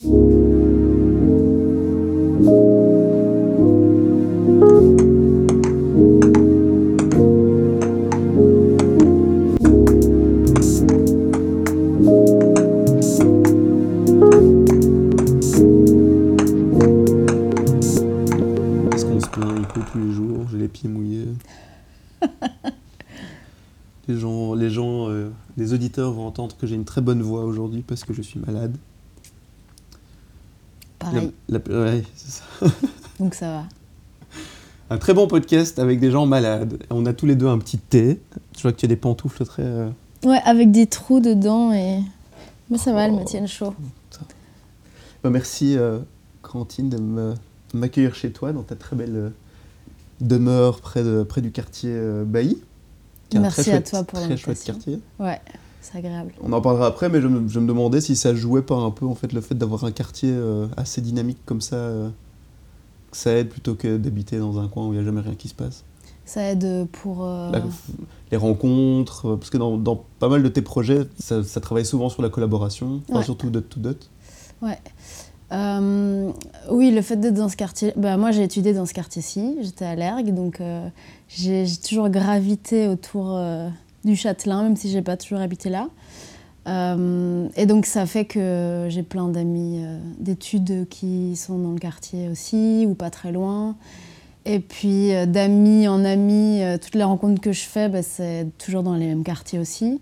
les jours, j'ai les pieds mouillés. les gens, les, gens euh, les auditeurs vont entendre que j'ai une très bonne voix aujourd'hui parce que je suis malade. Ouais, ça. Donc ça va. Un très bon podcast avec des gens malades. On a tous les deux un petit thé. Je vois que tu as des pantoufles très. euh, Ouais, avec des trous dedans et. Mais ça va, elles me tiennent chaud. Bah, merci, euh, Corentine, de m'accueillir chez toi dans ta très belle euh, demeure près, de, près du quartier euh, Bailly. Merci très à chouette- toi pour Très chouette l'invitation. quartier. Ouais, c'est agréable. On en parlera après, mais je me, je me demandais si ça jouait pas un peu en fait le fait d'avoir un quartier euh, assez dynamique comme ça, euh, que ça aide plutôt que d'habiter dans un coin où il n'y a jamais rien qui se passe. Ça aide pour. euh, La- les rencontres, euh, parce que dans, dans pas mal de tes projets, ça, ça travaille souvent sur la collaboration, enfin, Ouais. surtout dot to dot. Ouais. Euh, oui, le fait d'être dans ce quartier. Bah, moi, j'ai étudié dans ce quartier-ci. J'étais à l'ERG, donc euh, j'ai j'ai toujours gravité autour euh, du Châtelain, même si j'ai pas toujours habité là. Euh, et donc, ça fait que j'ai plein d'amis euh, d'études qui sont dans le quartier aussi, ou pas très loin. Et puis, euh, d'amis en amis, toutes les rencontres que je fais, bah, c'est toujours dans les mêmes quartiers aussi.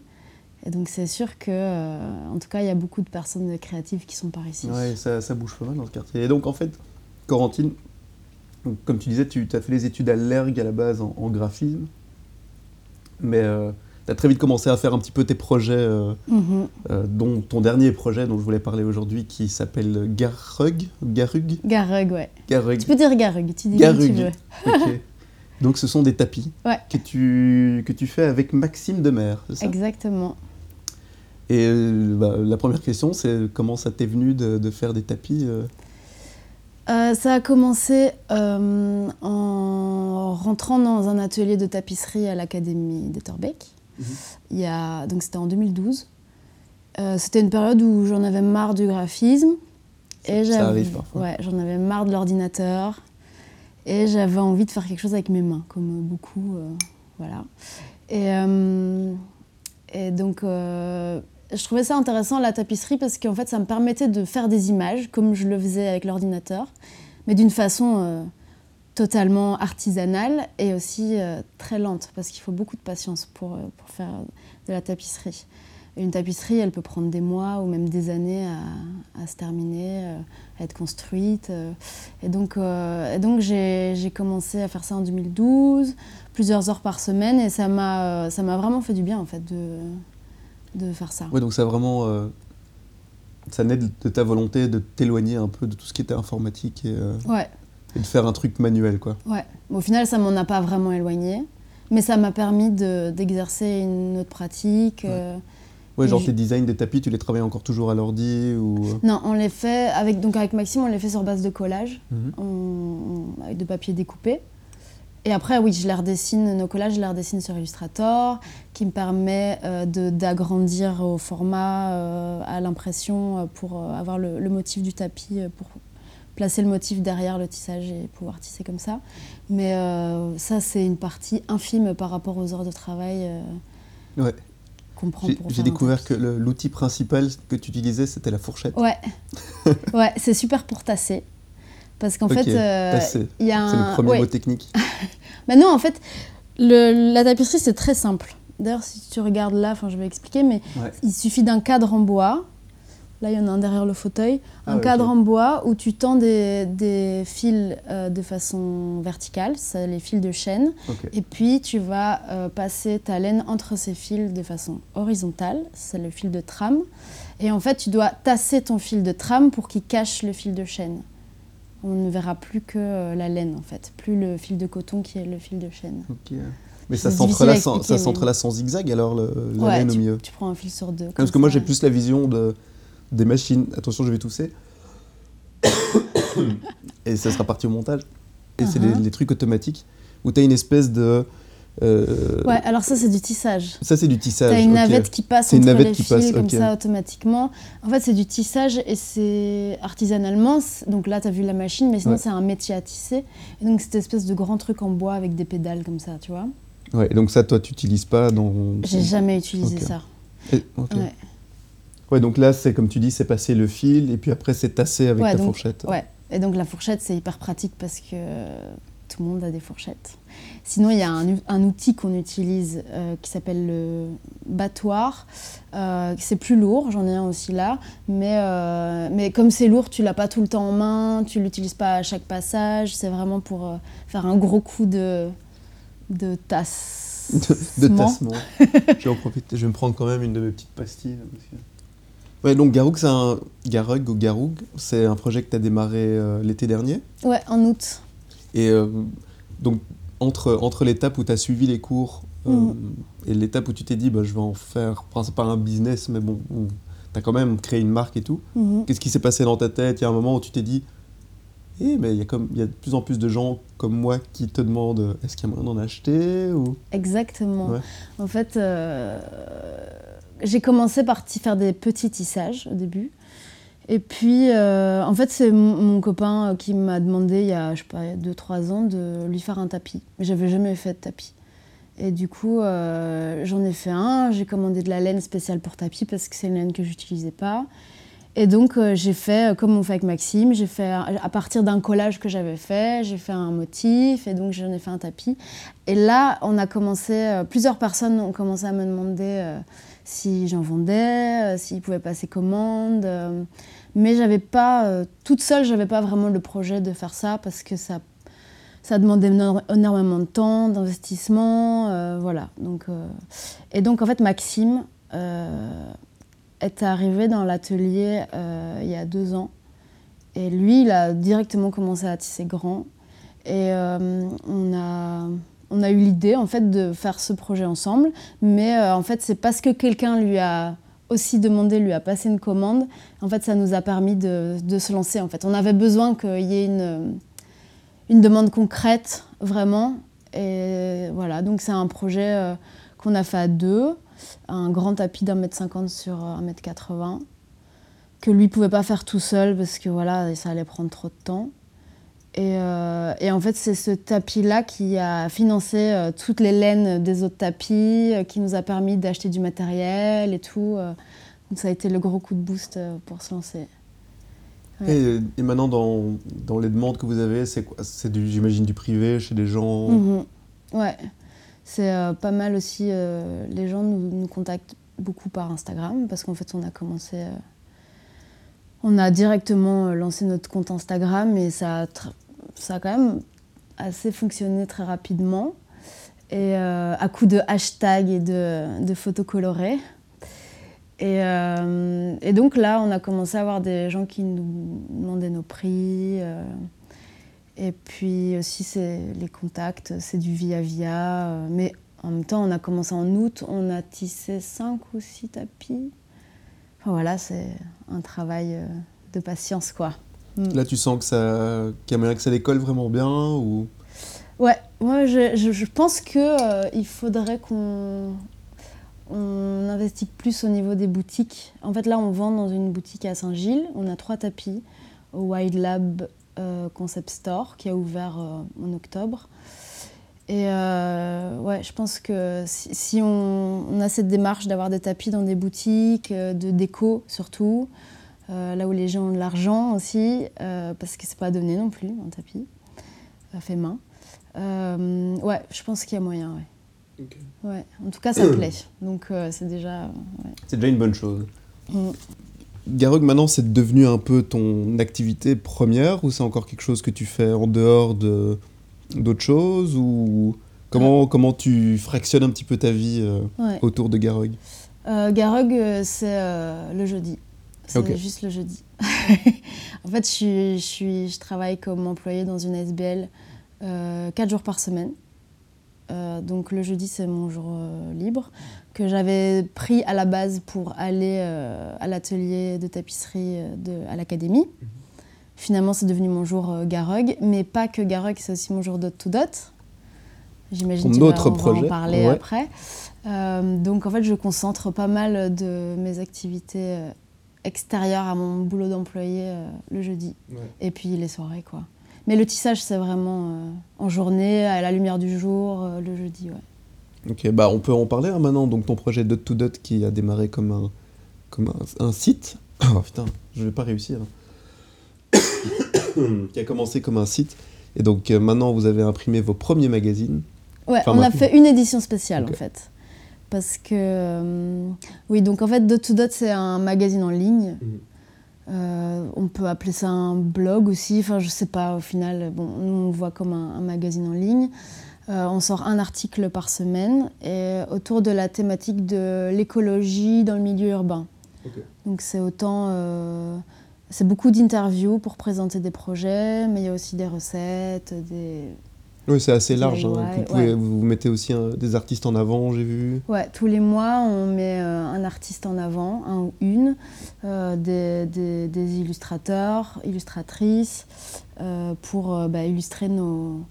Et donc, c'est sûr que, en tout cas, il y a beaucoup de personnes créatives qui sont par ici. Ouais, ça, bouge pas mal dans ce quartier. Et donc en fait, Corentine, comme tu disais, tu as fait les études à l'ERG à la base en, en graphisme, mais tu as très vite commencé à faire un petit peu tes projets, euh, Mhm. euh, dont ton dernier projet dont je voulais parler aujourd'hui qui s'appelle Garrug. Garrug Garrug, ouais. Garrug. Tu peux dire Garug, tu dis comme tu Garrug. veux. Ok. Donc ce sont des tapis Ouais. que, tu, que tu fais avec Maxime Demer, c'est ça? Exactement. Et euh, bah, la première question, c'est comment ça t'est venu de, de faire des tapis Euh, ça a commencé euh, en rentrant dans un atelier de tapisserie à l'Académie d'Etterbeek. Mhm. Il y a, donc c'était en 2012. Euh, c'était une période où j'en avais marre du graphisme. Et Ça arrive parfois. Ouais, j'en avais marre de l'ordinateur. Et j'avais envie de faire quelque chose avec mes mains, comme beaucoup. euh, voilà. Et, euh, et donc, euh, je trouvais ça intéressant, la tapisserie, parce qu'en fait, ça me permettait de faire des images, comme je le faisais avec l'ordinateur, mais d'une façon totalement artisanale et aussi euh, très lente, parce qu'il faut beaucoup de patience pour, euh, pour faire de la tapisserie. Une tapisserie, elle peut prendre des mois ou même des années à, à se terminer, euh, à être construite. euh. Et donc, euh, et donc j'ai commencé à faire ça en 2012, plusieurs heures par semaine, et ça m'a euh, vraiment fait du bien, en fait, de, de faire ça. Ouais, donc ça a vraiment. euh, ça naît de de ta volonté de t'éloigner un peu de tout ce qui était informatique et, euh, Ouais, et de faire un truc manuel, quoi. ouais. Au final, ça m'en a pas vraiment éloigné, mais ça m'a permis de- d'exercer une autre pratique. Ouais. euh, Ouais, genre tes designs des tapis, tu les travailles encore toujours à l'ordi ou. euh, Non, on les fait avec donc avec Maxime, on les fait sur base de collage, Mhm. on- on- avec de papier découpé. Et après, oui, je les redessine, nos collages, je les redessine sur Illustrator, qui me permet euh, d'agrandir au format, euh, à l'impression, pour avoir le, le motif du tapis, pour placer le motif derrière le tissage et pouvoir tisser comme ça. Mais euh, ça, c'est une partie infime par rapport aux heures de travail euh, Ouais. qu'on prend J'ai découvert que l'outil principal que tu utilisais, c'était la fourchette. Ouais, ouais c'est super pour tasser. Parce qu'en Ok, fait, euh, il y a C'est un. le premier ouais. mot technique. Mais non, en fait, le- la tapisserie, c'est très simple. D'ailleurs, si tu regardes là, je vais expliquer, mais Ouais. il suffit d'un cadre en bois. Là, il y en a un derrière le fauteuil. Ah un cadre en bois où tu tends des, des fils euh, de façon verticale, c'est les fils de chaîne. Et puis, tu vas euh, passer ta laine entre ces fils de façon horizontale, c'est le fil de trame. Et en fait, tu dois tasser ton fil de trame pour qu'il cache le fil de chaîne. On ne verra plus que euh, la laine, en fait, plus le fil de coton qui est le fil de chaîne. Mais ça s'entrelace mais- sans zigzag alors le, la Ouais, laine au milieu? tu prends un fil sur deux. Parce que moi j'ai plus la vision de, des machines. Attention, je vais tousser. Et ça sera parti au montage. Et c'est les, Uh-huh. les trucs automatiques où tu as une espèce de Euh, Ouais, alors ça, c'est du tissage. Ça, c'est du tissage. T'as une navette qui passe C'est une entre navette les qui fils passe, comme ça automatiquement. En fait, c'est du tissage et c'est artisanalement. c'est- Donc là, tu as vu la machine, mais sinon, Ouais. c'est un métier à tisser. Et donc, cette espèce de grand truc en bois avec des pédales comme ça, tu vois. Ouais, donc ça, toi, tu n'utilises pas dans. J'ai jamais utilisé ça. Et- ok. Ouais. Ouais, donc là, c'est comme tu dis, c'est passer le fil et puis après, c'est tasser avec Ouais, donc- fourchette. Ouais. Et donc, la fourchette, c'est hyper pratique parce que tout le monde a des fourchettes. Sinon, il y a un, outil qu'on utilise euh, qui s'appelle le battoir. Euh, c'est plus lourd, j'en ai un aussi là. Mais, euh, mais comme c'est lourd, tu l'as pas tout le temps en main, tu l'utilises pas à chaque passage. C'est vraiment pour faire un gros coup de, de tasse. de tassement. je vais en profiter. Je vais me prendre quand même une de mes petites pastilles. là, parce que- Ouais, donc Garoug, c'est un. Garug ou Garoug, c'est un projet que tu as démarré euh, l'été dernier? Ouais, en août. Et euh, donc, entre, entre l'étape où tu as suivi les cours euh, Mhm. et l'étape où tu t'es dit, bah, je vais en faire, enfin, c'est pas un business, mais bon, tu as quand même créé une marque et tout. Mhm. Qu'est-ce qui s'est passé dans ta tête? Il y a un moment où tu t'es dit, eh, mais il y, a comme- il y a de plus en plus de gens comme moi qui te demandent, est-ce qu'il y a moyen d'en acheter ou... Exactement. Ouais. En fait, j'ai commencé par faire des petits tissages au début. Et puis, euh, en fait, c'est mon, copain euh, qui m'a demandé il y a, je sais pas, 2-3 ans de lui faire un tapis. Mais j'avais jamais fait de tapis. Et du coup, euh, j'en ai fait un. J'ai commandé de la laine spéciale pour tapis parce que c'est une laine que j'utilisais pas. Et donc, j'ai fait, comme on fait avec Maxime, j'ai fait, à partir d'un collage que j'avais fait, j'ai fait un motif et donc j'en ai fait un tapis. Et là, on a commencé, plusieurs personnes ont commencé à me demander si j'en vendais, euh, s'ils pouvaient passer commande. euh, mais j'avais pas, euh, toute seule, j'avais pas vraiment le projet de faire ça parce que ça, ça demandait énor- énormément de temps, d'investissement, voilà. Donc, et donc, en fait, Maxime est arrivé dans l'atelier il y a deux ans. Et lui, il a directement commencé à tisser grand. Et on, a, on a eu l'idée en fait de faire ce projet ensemble, mais euh, en fait c'est parce que quelqu'un lui a aussi demandé, lui a passé une commande. En fait, ça nous a permis de, se lancer. En fait, on avait besoin qu'il y ait une, une demande concrète vraiment. Et voilà, donc c'est un projet euh, qu'on a fait à deux, un grand tapis d'un mètre cinquante sur un mètre quatre-vingts que lui pouvait pas faire tout seul parce que voilà, ça allait prendre trop de temps. Et, euh, et en fait, c'est ce tapis-là qui a financé euh, toutes les laines des autres tapis, euh, qui nous a permis d'acheter du matériel et tout. donc ça a été le gros coup de boost pour se lancer. Ouais. Et, et maintenant, dans, dans les demandes que vous avez, c'est quoi? C'est du, j'imagine, du privé, chez des gens? Mhm. Ouais, c'est pas mal aussi. les gens nous, nous contactent beaucoup par Instagram parce qu'en fait, on a commencé. on a directement lancé notre compte Instagram et ça a, ça a quand même assez fonctionné très rapidement. Et euh, à coup de hashtags et de, photos colorées. Et, euh, et donc là, on a commencé à avoir des gens qui nous demandaient nos prix. euh, et puis aussi, c'est les contacts, c'est du via-via. mais en même temps, on a commencé en août, on a tissé 5 ou 6 tapis. Enfin voilà, c'est un travail de patience, quoi. Mm. Là, tu sens que ça, qu'il y a moyen que ça décolle vraiment bien ou... Ouais, moi je, je- je pense que euh, il faudrait qu'on on investisse plus au niveau des boutiques. En fait, là, on vend dans une boutique à Saint-Gilles. On a trois tapis au Wild Lab euh, Concept Store qui a ouvert euh, en octobre. Et euh, ouais, je pense que si, si on, on a cette démarche d'avoir des tapis dans des boutiques, de déco surtout, là où les gens ont de l'argent aussi, euh, parce que c'est pas donné non plus un tapis euh, fait main. Euh, ouais, je pense qu'il y a moyen, ouais. Ouais, en tout cas, ça plaît. Donc, euh, c'est déjà. ouais. C'est déjà une bonne chose. Mm. Garog, maintenant, c'est devenu un peu ton activité première ou c'est encore quelque chose que tu fais en dehors de, d'autres choses ou comment, comment tu fractionnes un petit peu ta vie euh, Ouais. autour de Garog Euh, Garog, euh, c'est euh, le jeudi. C'est juste le jeudi. en fait, je, suis, je, suis, je travaille comme employée dans une SBL euh, 4 jours par semaine. Euh, donc le jeudi, c'est mon jour euh, libre que j'avais pris à la base pour aller euh, à l'atelier de tapisserie de, à l'académie. Finalement, c'est devenu mon jour Garog, mais pas que Garog, c'est aussi mon jour dot to dot. J'imagine que autre on va en parler ouais. après. Donc en fait, je concentre pas mal de mes activités extérieures à mon boulot d'employé euh, le jeudi. Et puis les soirées, quoi. Mais le tissage, c'est vraiment euh, en journée, à la lumière du jour, euh, le jeudi, ouais. Ok, bah on peut en parler hein, maintenant. Donc ton projet Dot to Dot qui a démarré comme un, comme un, un site. Oh putain, je vais pas réussir. qui a commencé comme un site. Et donc maintenant vous avez imprimé vos premiers magazines. Ouais, Enfin, on a fait une édition spéciale en fait. Parce que. euh, oui, donc en fait, Dot to Dot, c'est un magazine en ligne. Mhm. Euh, on peut appeler ça un blog aussi. Enfin, je sais pas, au final, bon, nous, on le voit comme un, un magazine en ligne. Euh, on sort un article par semaine et autour de la thématique de l'écologie dans le milieu urbain. Donc c'est autant, euh, c'est beaucoup d'interviews pour présenter des projets, mais il y a aussi des recettes, des, Oui, c'est assez large. hein. Vous, pouvez, ouais. vous mettez aussi des artistes en avant, j'ai vu. Ouais, tous les mois, on met euh, un artiste en avant, un ou une, euh, des, des- des illustrateurs, illustratrices, euh, pour bah, illustrer nos,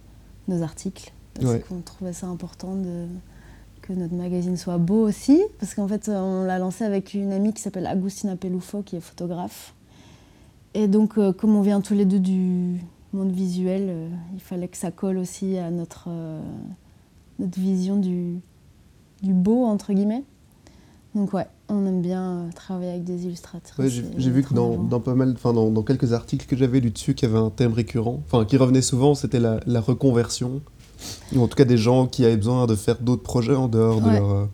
nos articles. Parce Ouais. qu'on trouvait ça important de, que notre magazine soit beau aussi. Parce qu'en fait, on l'a lancé avec une amie qui s'appelle Agustina Pelufo, qui est photographe. Et donc, comme on vient tous les deux du monde visuel, euh, il fallait que ça colle aussi à notre, euh, notre vision du, du beau, entre guillemets. Donc ouais, on aime bien euh, travailler avec des illustratrices. Ouais, j'ai vu que dans, dans pas mal, enfin dans, dans quelques articles que j'avais lu dessus, qu'il y avait un thème récurrent, enfin qui revenait souvent, c'était la, la reconversion. Ou en tout cas des gens qui avaient besoin de faire d'autres projets en dehors de leur. euh,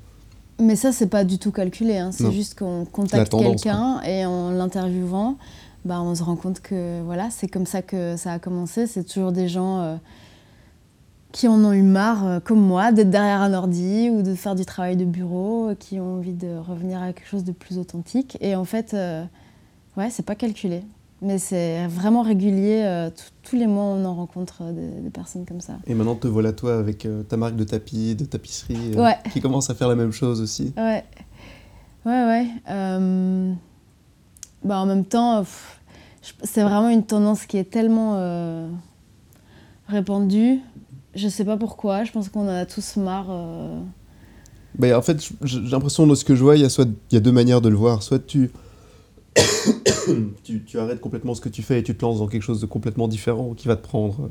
Mais ça, c'est pas du tout calculé. hein. C'est juste qu'on contacte quelqu'un et en l'interviewant, bah, on se rend compte que voilà, c'est comme ça que ça a commencé. C'est toujours des gens euh, qui en ont eu marre, euh, comme moi, d'être derrière un ordi ou de faire du travail de bureau, euh, qui ont envie de revenir à quelque chose de plus authentique. Et en fait, ouais, c'est pas calculé. Mais c'est vraiment régulier. tous les mois, on en rencontre des, des personnes comme ça. Et maintenant te voilà toi avec ta marque de tapis, de tapisserie, Ouais. qui commence à faire la même chose aussi. Ouais, ouais, ouais. Bah, en même temps, c'est vraiment une tendance qui est tellement euh, répandue. Je sais pas pourquoi, je pense qu'on en a tous marre. euh. Bah, en fait, j'ai l'impression de ce que je vois, il y a soit il y a deux manières de le voir. Soit tu, tu tu arrêtes complètement ce que tu fais et tu te lances dans quelque chose de complètement différent qui va te prendre. euh,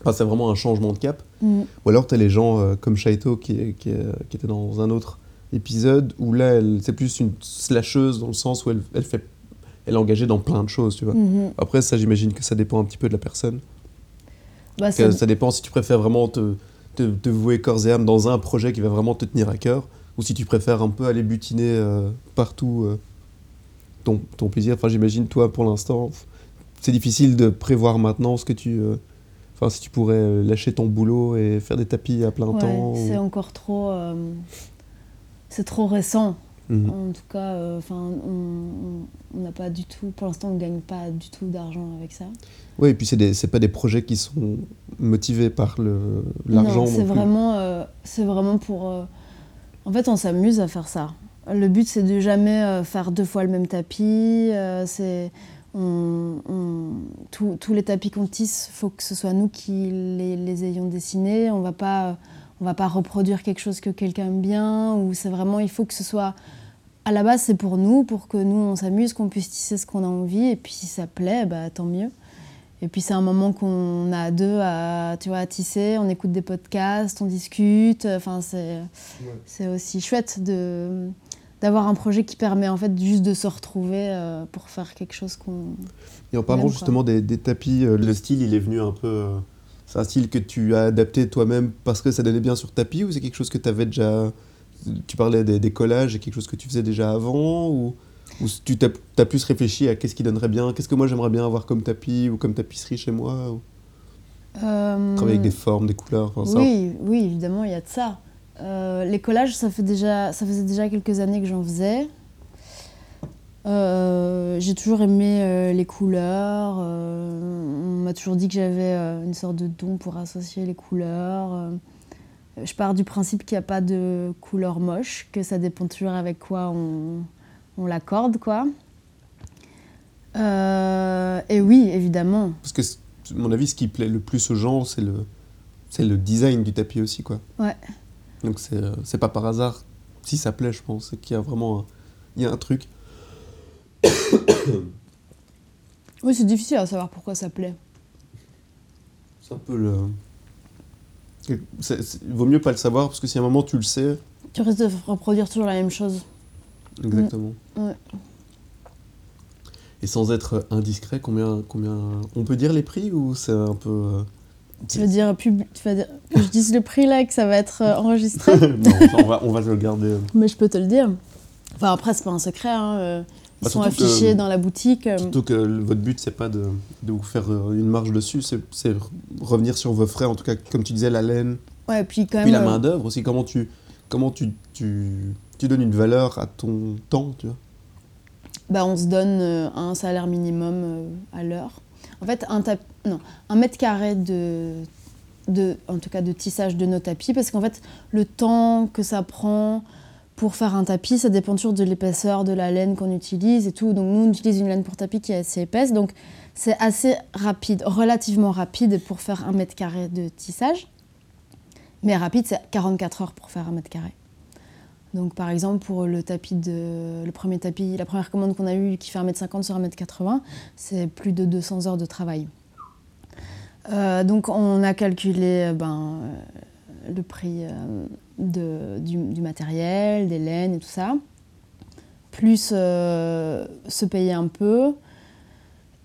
Enfin, c'est vraiment un changement de cap. Mm. Ou alors tu as les gens euh, comme Shaito qui, qui, qui était dans un autre épisode où là c'est plus une slasheuse dans le sens où elle, elle fait elle est engagée dans plein de choses, tu vois. Mhm. Après ça j'imagine que ça dépend un petit peu de la personne. Bah, ça dépend si tu préfères vraiment te, te, te vouer corps et âme dans un projet qui va vraiment te tenir à cœur, ou si tu préfères un peu aller butiner euh, partout euh, ton, ton plaisir. Enfin, j'imagine, toi, pour l'instant, c'est difficile de prévoir maintenant ce que tu. euh, Enfin, si tu pourrais lâcher ton boulot et faire des tapis à plein ouais, temps. ou- c'est encore trop. euh, c'est trop récent. Mhm. En tout cas, euh, 'fin, on- n'a pas du tout. Pour l'instant, on ne gagne pas du tout d'argent avec ça. Oui, et puis c'est des- c'est pas des projets qui sont motivés par l'argent. Non, c'est vraiment, euh, c'est vraiment pour. euh, En fait, on s'amuse à faire ça. Le but, c'est de jamais faire deux fois le même tapis. c'est on- on- tous- les tapis qu'on tisse, faut que ce soit nous qui les, les ayons dessinés. On va pas, on va pas reproduire quelque chose que quelqu'un aime bien. Ou c'est vraiment, il faut que ce soit. À la base, c'est pour nous, pour que nous on s'amuse, qu'on puisse tisser ce qu'on a envie. Et puis si ça plaît, bah tant mieux. Et puis c'est un moment qu'on a à deux à, tu vois, à tisser, on écoute des podcasts, on discute. Enfin, c'est c'est aussi chouette de d'avoir un projet qui permet en fait juste de se retrouver euh, pour faire quelque chose qu'on. Et en parlant justement des, des tapis, euh, le style, il est venu un peu. euh, c'est un style que tu as adapté toi-même parce que ça donnait bien sur tapis ou c'est quelque chose que tu avais déjà. Tu parlais des, des collages et quelque chose que tu faisais déjà avant ou, ou tu t'as as plus réfléchi à qu'est-ce qui donnerait bien, qu'est-ce que moi j'aimerais bien avoir comme tapis ou comme tapisserie chez moi ou? Euh, Travailler avec des formes, des couleurs, enfin, ça. oui, oui, évidemment, il y a de ça. Euh, les collages, ça, fait déjà, ça faisait déjà quelques années que j'en faisais. Euh, j'ai toujours aimé euh, les couleurs. euh, on m'a toujours dit que j'avais une sorte de don pour associer les couleurs. je pars du principe qu'il n'y a pas de couleur moche, que ça dépend toujours avec quoi on, on l'accorde, quoi. Et oui, évidemment. Parce que, à mon avis, ce qui plaît le plus aux gens, c'est le, c'est le design du tapis aussi, quoi. Ouais. Donc c'est c'est pas par hasard si ça plaît, je pense, c'est qu'il y a vraiment un, il y a un truc. Oui, c'est difficile à savoir pourquoi ça plaît. C'est un peu le. il vaut mieux pas le savoir parce que si à un moment tu le sais, Tu risques de reproduire toujours la même chose. exactement. Ouais. Et sans être indiscret, combien, combien. On peut dire les prix ou c'est un peu. euh, Tu veux dire, pub... tu vas dire que je dise le prix là, et que ça va être euh, enregistré? Non, on va, on va le garder. Mais je peux te le dire. Enfin, après, c'est pas un secret. hein, euh, Ils Bah, sont que- affichés dans la boutique. euh, Surtout que votre but, c'est pas de, de vous faire euh, une marge dessus, c'est c'est re- revenir sur vos frais, en tout cas, comme tu disais, la laine, Ouais, et puis quand puis même. la euh, main-d'œuvre aussi. Comment tu, comment tu, tu, tu donnes une valeur à ton temps, tu vois? Bah, on se donne un salaire minimum à l'heure. En fait, un, tap... non, un mètre carré de, de, en tout cas de tissage de nos tapis, parce qu'en fait, le temps que ça prend pour faire un tapis, ça dépend toujours de l'épaisseur de la laine qu'on utilise et tout. Donc nous, on utilise une laine pour tapis qui est assez épaisse, donc c'est assez rapide, relativement rapide pour faire un mètre carré de tissage. Mais rapide, c'est 44 heures pour faire un mètre carré. Donc par exemple pour le tapis le premier tapis, la première commande qu'on a eue qui fait 1m50 sur 1m80, c'est plus de 200 heures de travail. Euh, donc on a calculé euh, ben, euh, le prix de- du, du matériel, des laines et tout ça, plus euh, se payer un peu.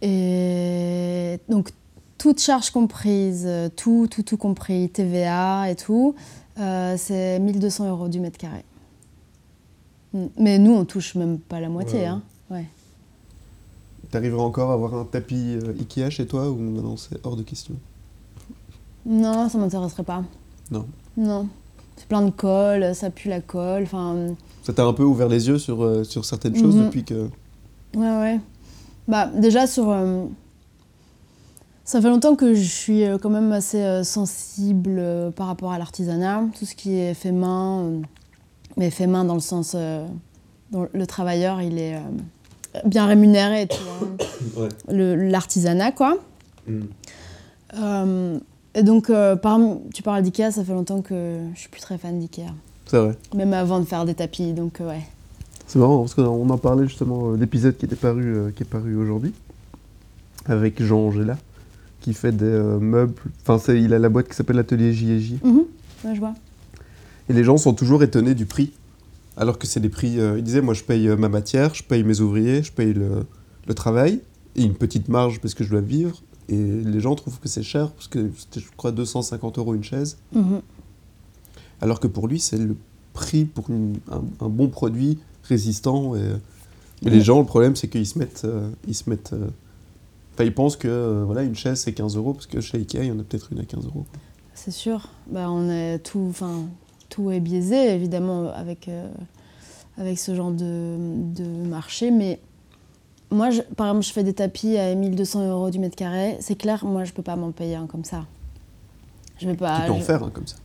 Et donc toute charge comprise, tout, tout, tout compris, TVA et tout, euh, c'est 1200 euros du mètre carré. Mm. Mais nous, on touche même pas la moitié. Ouais. Hein. Ouais. T'arriverais encore à avoir un tapis euh, Ikea chez toi ou non, c'est hors de question? Non, ça m'intéresserait pas. Non. Non. C'est plein de colle, ça pue la colle. Enfin, Ça t'a un peu ouvert les yeux sur, euh, sur certaines choses Mhm. depuis que. ouais, ouais. Bah, déjà, sur. euh, ça fait longtemps que je suis euh, quand même assez euh, sensible euh, par rapport à l'artisanat. Tout ce qui est fait main, euh, mais fait main dans le sens. euh, dont le travailleur, il est euh, bien rémunéré, tu vois. Ouais. L'artisanat, quoi. Mm. Et donc, euh, par- tu parles d'IKEA, ça fait longtemps que je suis plus très fan d'IKEA. C'est vrai. Même avant de faire des tapis, donc euh, ouais. C'est marrant parce qu'on en parlait justement l'épisode qui était paru, euh, qui est paru aujourd'hui avec Jean Angela qui fait des euh, meubles. Enfin, c'est- il a la boîte qui s'appelle l'atelier J&J. Ouais, je vois. Et les gens sont toujours étonnés du prix. Alors que c'est des prix. euh, il disait Moi, je paye ma matière, je paye mes ouvriers, je paye le, le travail, et une petite marge parce que je dois vivre. Et les gens trouvent que c'est cher, parce que c'était, je crois, 250 euros une chaise. Mhm. Alors que pour lui, c'est le prix pour une- un, un bon produit résistant. Et, et les gens, le problème, c'est qu'ils se mettent. euh, ils se mettent. euh, ils pensent que euh, voilà, une chaise, c'est 15 euros, parce que chez Ikea, il y en a peut-être une à 15 euros. C'est sûr. Bah, on est tout, tout est biaisé évidemment avec euh, avec ce genre de, de marché, mais moi, je- par exemple, je fais des tapis à 1200 euros du mètre carré. C'est clair, moi, je peux pas m'en payer un comme ça. Je vais pas. tu peux en faire un comme ça.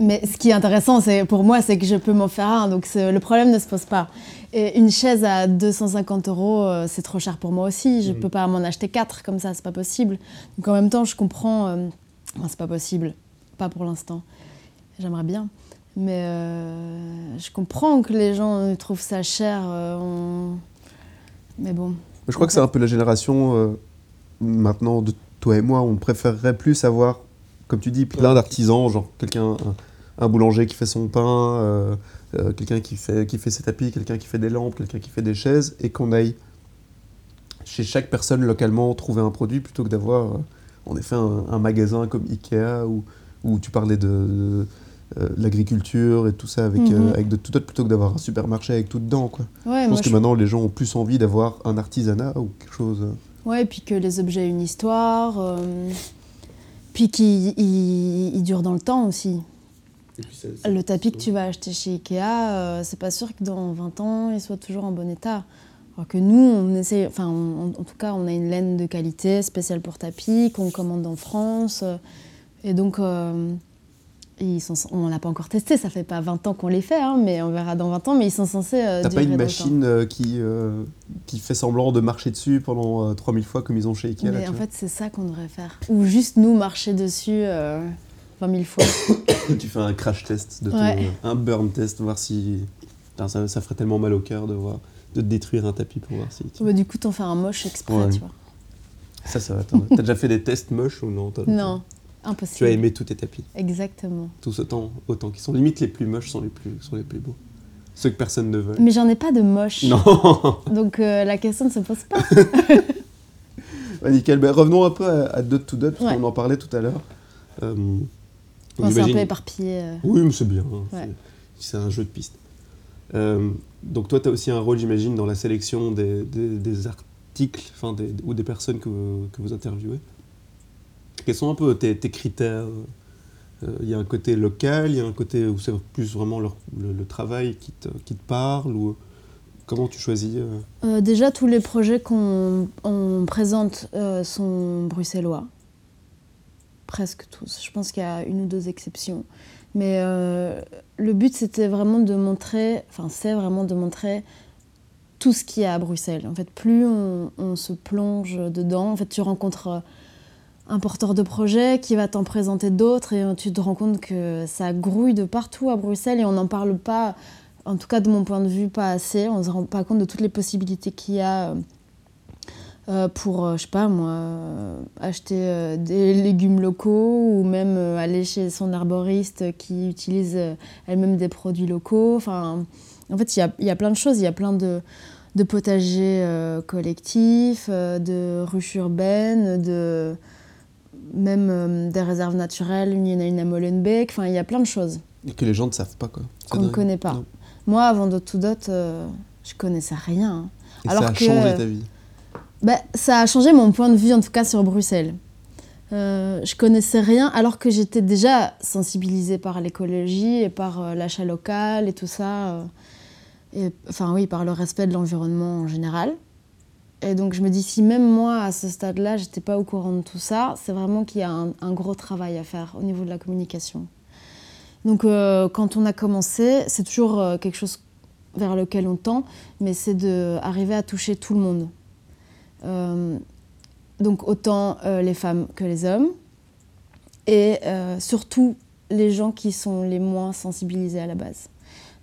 Mais ce qui est intéressant, c'est pour moi, c'est que je peux m'en faire un. Donc le problème ne se pose pas. Et une chaise à 250 euros, euh, c'est trop cher pour moi aussi. Je Mhm. peux pas m'en acheter quatre comme ça, c'est pas possible. Donc en même temps, je comprends. euh, enfin, c'est pas possible, pas pour l'instant. J'aimerais bien, mais euh, je comprends que les gens trouvent ça cher. euh, on- Mais bon. Je crois que c'est un peu la génération euh, maintenant de toi et moi, on préférerait plus avoir, comme tu dis, plein d'artisans, genre quelqu'un, un, boulanger qui fait son pain, euh, euh, quelqu'un qui fait, qui fait ses tapis, quelqu'un qui fait des lampes, quelqu'un qui fait des chaises, et qu'on aille chez chaque personne localement trouver un produit plutôt que d'avoir en effet un, magasin comme Ikea où tu parlais de, euh, l'agriculture et tout ça avec, euh, Mhm. avec de tout autre plutôt que d'avoir un supermarché avec tout dedans quoi. Ouais, Je pense que je- maintenant, les gens ont plus envie d'avoir un artisanat ou quelque chose. euh, Ouais, et puis que les objets aient une histoire. euh, Puis qu'ils ils- ils durent dans le temps aussi. Le tapis que tu vas acheter chez Ikea, euh, c'est pas sûr que dans 20 ans, il soit toujours en bon état. Alors que nous, on essaie, enfin, on- en tout cas, on a une laine de qualité spéciale pour tapis qu'on commande en France. euh, et donc, euh, ils sont, on l'a pas encore testé, ça fait pas 20 ans qu'on les fait, hein, mais on verra dans 20 ans, mais ils sont censés euh, T'as pas une machine euh, qui, euh, qui fait semblant de marcher dessus pendant euh, 3000 fois comme ils ont chez Ikea là, Mais tu en fait, c'est ça qu'on devrait faire. Ou juste nous marcher dessus euh, mille fois. tu fais un crash test, de ton- Ouais. un burn test, voir si. Putain, ça, ça ferait tellement mal au cœur de voir, de détruire un tapis pour voir si. Bah, du coup, t'en fais un moche exprès, Ouais. tu vois. Ça, ça va. T'as déjà fait des tests moches ou non Non, impossible. Tu as aimé tous tes tapis, Exactement. tous autant, autant qu'ils sont. Limite, les plus moches sont les plus, sont les plus beaux. Ceux que personne ne veut. Mais j'en ai pas de moche. Non Donc euh, la question ne se pose pas. Ouais, Nickel. Ben, revenons un peu à, à Dot to Dot, parce Ouais. qu'on en parlait tout à l'heure. Euh, Enfin, c'est un peu éparpillé. euh. Oui, mais c'est bien. hein, Ouais. c'est- un jeu de piste. Euh, donc toi, tu as aussi un rôle, j'imagine, dans la sélection des, des- des articles enfin, des- ou des personnes que, que vous interviewez. Quels sont un peu tes, critères Euh, Il y a un côté local, il y a un côté où c'est plus vraiment le, travail qui te, qui te parle ou comment tu choisis euh Euh, déjà, tous les projets qu'on on présente sont bruxellois. Presque tous. Je pense qu'il y a une ou deux exceptions. Mais le but, c'était vraiment de montrer, enfin, c'est vraiment de montrer tout ce qu'il y a à Bruxelles. En fait, plus on, se plonge dedans, en fait, tu rencontres un porteur de projet qui va t'en présenter d'autres et euh, tu te rends compte que ça grouille de partout à Bruxelles et on n'en parle pas, en tout cas de mon point de vue, pas assez. On ne se rend pas compte de toutes les possibilités qu'il y a euh, euh, pour, je sais pas moi, acheter des légumes locaux ou même aller chez son arboriste qui utilise elle-même des produits locaux. Enfin, en fait, il y a, y a plein de choses. Il y a plein de, de potagers collectifs, de ruches urbaines, de même euh, des réserves naturelles. Il y en a une à Molenbeek. Enfin, il y a plein de choses et que les gens ne savent pas quoi. Qu'on ne connaît pas. Non. Moi, avant Dot to Dot, euh, je connaissais rien. hein. Et Alors ça a que- changé ta vie. Bah, ça a changé mon point de vue, en tout cas sur Bruxelles. Euh, je connaissais rien, alors que j'étais déjà sensibilisée par l'écologie et par euh, l'achat local et tout ça. euh, et, enfin, oui, par le respect de l'environnement en général. Et donc, je me dis, si même moi, à ce stade-là, j'étais pas au courant de tout ça, c'est vraiment qu'il y a un, gros travail à faire au niveau de la communication. Donc, euh, quand on a commencé, c'est toujours euh, quelque chose vers lequel on tend, mais c'est d'arriver à toucher tout le monde. Euh, donc autant les femmes que les hommes, et surtout les gens qui sont les moins sensibilisés à la base.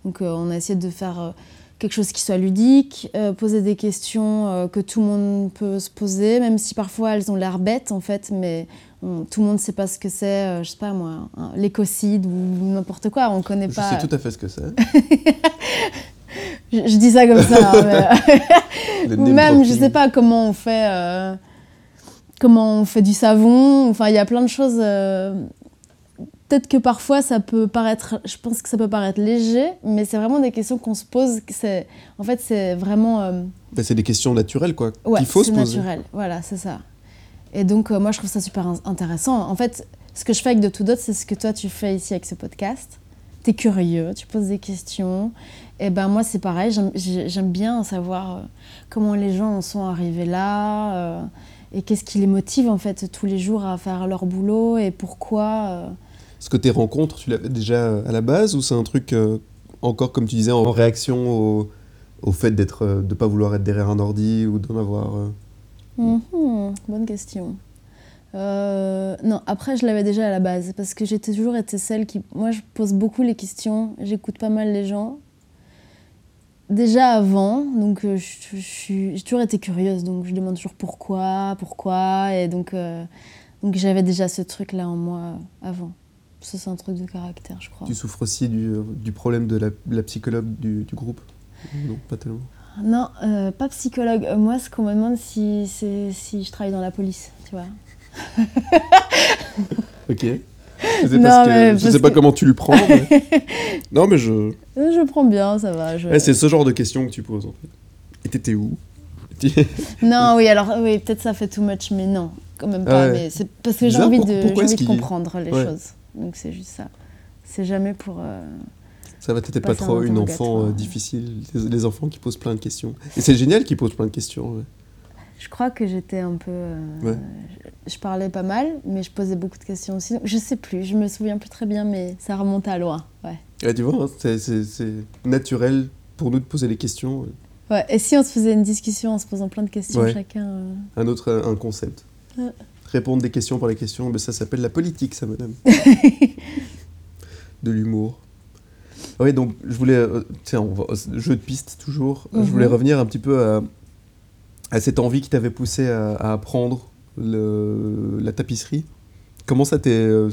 Donc on a essayé de faire quelque chose qui soit ludique, euh, poser des questions euh, que tout le monde peut se poser, même si parfois elles ont l'air bêtes en fait, mais on- tout le monde ne sait pas ce que c'est, euh, je sais pas moi, l'écocide ou n'importe quoi, on connaît Je pas. sais tout à fait ce que c'est. Je, je dis ça comme ça, hein, mais- Ou même, je dropping. sais pas comment on fait, euh, comment on fait du savon. Enfin, il y a plein de choses. Peut-être que parfois ça peut paraître, je pense que ça peut paraître léger, mais c'est vraiment des questions qu'on se pose. c'est- En fait, c'est vraiment. euh, Bah, c'est des questions naturelles quoi. Ouais, qu'il faut se poser. naturel. Voilà, c'est ça. Et donc, euh, moi, je trouve ça super in- intéressant. En fait, ce que je fais avec De Tout D'autres, c'est ce que toi, tu fais ici avec ce podcast. Tu es curieux, tu poses des questions. Et ben moi, c'est pareil. J'aime- j'ai- J'aime bien savoir euh, comment les gens en sont arrivés là euh, et qu'est-ce qui les motive, en fait, tous les jours à faire leur boulot et pourquoi. Est-ce que tes rencontres, tu l'avais déjà à la base ou c'est un truc euh, encore, comme tu disais, en réaction au, au fait d'être, euh, de pas vouloir être derrière un ordi ou d'en avoir. euh, Mhm, bonne question. Euh, non, après, je l'avais déjà à la base, parce que j'ai toujours été celle qui... Moi, je pose beaucoup les questions, j'écoute pas mal les gens. Déjà avant, donc j'ai toujours été curieuse, donc je demande toujours pourquoi, pourquoi, et donc, donc j'avais déjà ce truc-là en moi avant. Ça, c'est un truc de caractère, je crois. Tu souffres aussi du, du problème de la, la psychologue du, du groupe Non, pas tellement. Non, euh, pas psychologue. Euh, Moi, ce qu'on me demande, si, c'est si je travaille dans la police, tu vois. Ok. Je sais, Non, parce que- mais je parce sais pas comment tu le prends. mais- non, mais je. Je prends bien, ça va. je- Ouais, c'est ce genre de questions que tu poses en fait. Et t'étais où? Non, oui, alors oui, peut-être ça fait too much, mais non, quand même Ah pas. ouais. Mais c'est parce que j'ai envie pour- de, envie de comprendre les Ouais. choses. Donc c'est juste ça. C'est jamais pour. euh, Ça va, t'étais pas trop une enfant euh, difficile. Les, les enfants qui posent plein de questions. Et c'est génial qu'ils posent plein de questions. ouais. Je crois que j'étais un peu. euh, Ouais. je, je parlais pas mal, mais je posais beaucoup de questions aussi. Je sais plus, je me souviens plus très bien, mais ça remonte à loin. Ouais. Ouais, tu vois, hein, c'est- naturel pour nous de poser les questions. ouais. Et si on se faisait une discussion en se posant plein de questions chacun. Un autre un concept. Répondre des questions par les questions, mais ça s'appelle la politique, ça, madame. de l'humour. Oui, donc je voulais, euh, tiens, on va, jeu de piste toujours. Je voulais Mhm. revenir un petit peu à, à cette envie qui t'avait poussé à, à apprendre le- la tapisserie. Comment ça t'est, euh,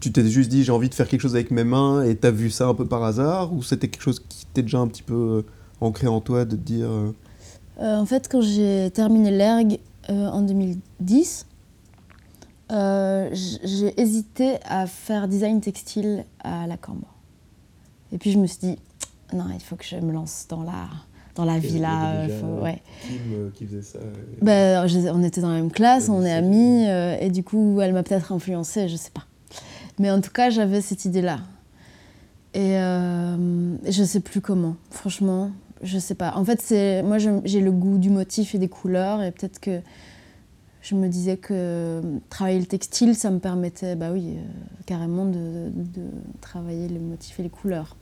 tu t'es juste dit j'ai envie de faire quelque chose avec mes mains et t'as vu ça un peu par hasard ou c'était quelque chose qui t'est déjà un petit peu euh, ancré en toi de te dire euh, Euh, en fait, quand j'ai terminé l'ERG euh, en 2010, euh, j'ai hésité à faire design textile à la Cambre. Et puis je me suis dit, non, il faut que je me lance dans la, dans la Et euh, déjà, faut- ouais. Kim qui faisait ça Ben, je- on était dans la même classe, on est amis, euh, et du coup, elle m'a peut-être influencée, je sais pas. Mais en tout cas, j'avais cette idée-là. Et euh, je sais plus comment, franchement, je sais pas. En fait, moi, j'ai le goût du motif et des couleurs, et peut-être que je me disais que travailler le textile, ça me permettait, bah oui, euh, carrément de, de travailler les motifs et les couleurs.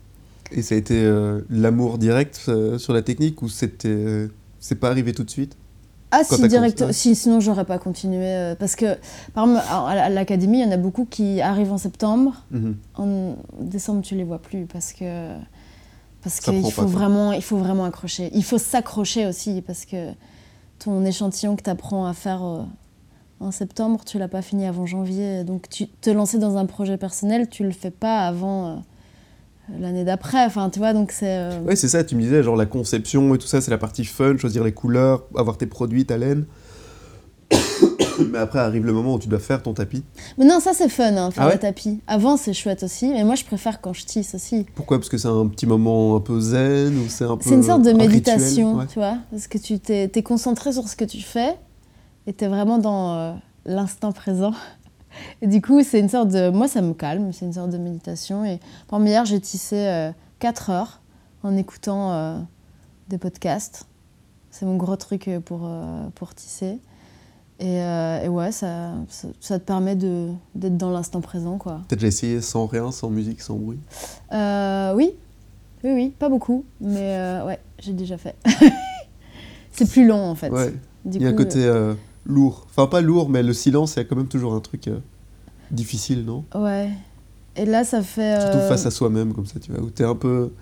Et ça a été euh, l'amour direct euh, sur la technique ou c'était euh, c'est pas arrivé tout de suite? Ah Quand si, direct, ouais. si, sinon j'aurais pas continué. euh, parce que, par exemple, à l'académie, il y en a beaucoup qui arrivent en septembre. Mhm. En décembre, tu les vois plus parce que parce qu'il faut vraiment, il faut vraiment accrocher. Il faut s'accrocher aussi parce que ton échantillon que tu apprends à faire euh, en septembre, tu l'as pas fini avant janvier. Donc tu te lancer dans un projet personnel, tu le fais pas avant euh, l'année d'après. Enfin, tu vois, donc c'est euh, c'est ça, tu me disais, genre la conception et tout ça, c'est la partie fun, choisir les couleurs, avoir tes produits, ta laine. Mais après arrive le moment où tu dois faire ton tapis. Mais non, ça c'est fun, hein, faire Ah ouais? le tapis. Avant, c'est chouette aussi, mais moi je préfère quand je tisse aussi. Pourquoi? Parce que c'est un petit moment un peu zen ou c'est un peu. C'est une sorte de un rituel? méditation, Ouais. tu vois, parce que tu t'es es concentré sur ce que tu fais et tu es vraiment dans euh, l'instant présent. Et du coup, c'est une sorte de. Moi, ça me calme, c'est une sorte de méditation. Et exemple, hier, j'ai tissé 4 heures en écoutant euh, des podcasts. C'est mon gros truc euh, pour, euh, pour tisser. Et, euh, et ouais, ça, ça, ça te permet d'être dans l'instant présent, quoi. T'as déjà essayé sans rien, sans musique, sans bruit? Euh, oui, oui, oui, pas beaucoup, mais euh, ouais, j'ai déjà fait. c'est plus long en fait. Ouais. Du Il y a un côté lourd. Enfin, pas lourd, mais le silence, il y a quand même toujours un truc difficile, non? Ouais. Et là, ça fait. Surtout face à soi-même, comme ça, tu vois, où t'es un peu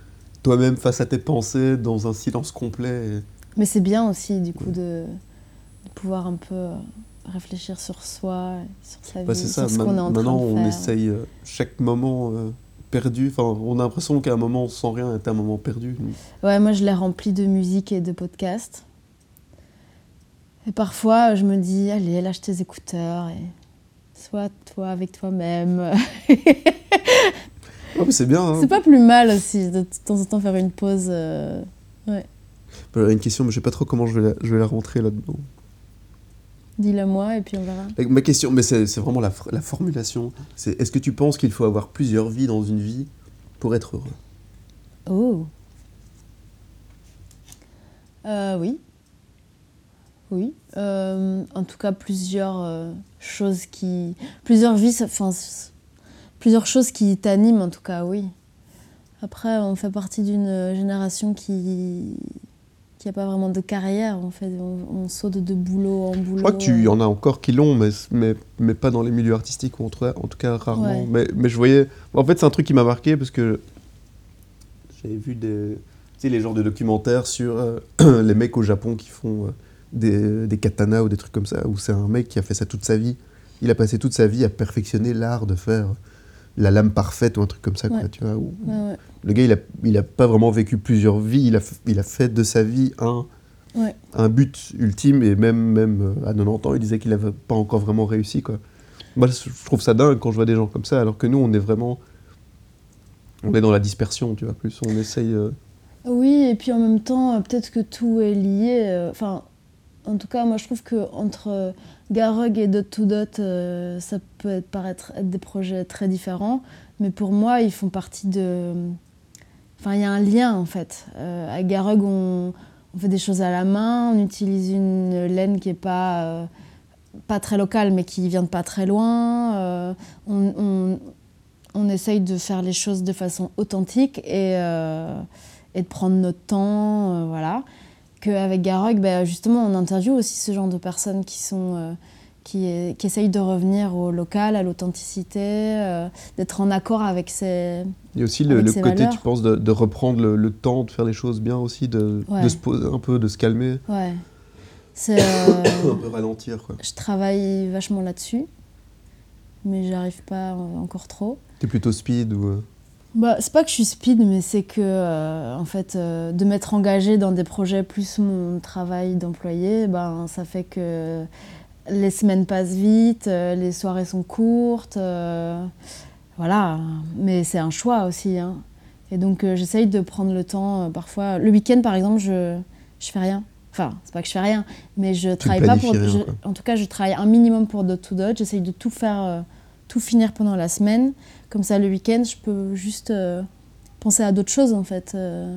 toi-même face à tes pensées, dans un silence complet. et- Mais c'est bien aussi, du coup, de, de pouvoir un peu euh, réfléchir sur soi, sur sa vie, Bah, c'est ça, sur ce qu'on est en train maintenant de on faire. essaye euh, chaque moment euh, perdu, enfin on a l'impression qu'un moment sans rien est un moment perdu. Ouais, moi, je l'ai rempli de musique et de podcasts. Et parfois, je me dis, allez, lâche tes écouteurs et sois toi avec toi-même. Ouais, mais c'est bien, hein. C'est pas plus mal aussi de, de temps en temps faire une pause. euh, Euh, une question, mais je sais pas trop comment je vais la, je vais la rentrer là-dedans. Dis-le moi et puis on verra. Ma question, mais c'est vraiment la, formulation, c'est est-ce que tu penses qu'il faut avoir plusieurs vies dans une vie pour être heureux? Oh. Euh, oui. Oui. Euh, en tout cas, plusieurs euh, choses qui. Plusieurs vies, enfin. Plusieurs choses qui t'animent, en tout cas, oui. Après, on fait partie d'une génération qui. Qui n'a pas vraiment de carrière, en fait. On, on saute de boulot en boulot. Je crois que tu y en as encore qui l'ont, mais, mais, mais pas dans les milieux artistiques, ou en tout cas, en tout cas rarement. Ouais. Mais, mais je voyais. En fait, c'est un truc qui m'a marqué parce que j'avais vu des. Tu sais, les genres de documentaires sur euh, les mecs au Japon qui font euh, des, des katanas ou des trucs comme ça, où c'est un mec qui a fait ça toute sa vie. Il a passé toute sa vie à perfectionner l'art de faire la lame parfaite ou un truc comme ça, quoi, tu vois. où- Ouais, ouais. Le gars, il a, il a pas vraiment vécu plusieurs vies, il a, il a fait de sa vie un, un but ultime, et même, même euh, à 90 ans, il disait qu'il n'avait pas encore vraiment réussi. Quoi. Moi, je trouve ça dingue quand je vois des gens comme ça, alors que nous, on est vraiment... On est dans la dispersion, tu vois, plus on essaye... euh, Oui, et puis en même temps, euh, peut-être que tout est lié. euh, Enfin, en tout cas, moi, je trouve que entre euh, Garog et Dot to Dot, euh, ça peut paraître être des projets très différents, mais pour moi, ils font partie de. Enfin, il y a un lien en fait. Euh, à Garog, on, fait des choses à la main, on utilise une laine qui est pas euh, pas très locale, mais qui vient de pas très loin. on, on, on essaye de faire les choses de façon authentique et et de prendre notre temps, voilà. Qu'avec Garog, ben, justement, on interviewe aussi ce genre de personnes qui sont, euh, qui, est, qui essaye de revenir au local, à l'authenticité, euh, d'être en accord avec ses. Et aussi le, avec le côté, valeurs. tu penses, de, de reprendre le, le temps de faire les choses bien aussi, de, Ouais. de se poser un peu, de se calmer, Ouais. C'est. euh, un peu ralentir. quoi. je travaille vachement là-dessus, mais j'arrive pas euh, encore trop. T'es plutôt speed ou. Bah, c'est pas que je suis speed, mais c'est que, euh, en fait, euh, de m'être engagée dans des projets plus mon travail d'employé, ben, ça fait que les semaines passent vite, euh, les soirées sont courtes, voilà. Mais c'est un choix aussi. hein. Et donc, j'essaye de prendre le temps, parfois. Le week-end, par exemple, je, je fais rien. Enfin, c'est pas que je fais rien, mais je travaille pas pour. rien, je- en tout cas, je travaille un minimum pour Dot to Dot. J'essaye de tout faire, euh, tout finir pendant la semaine. Comme ça, le week-end, je peux juste euh, penser à d'autres choses, en fait. euh,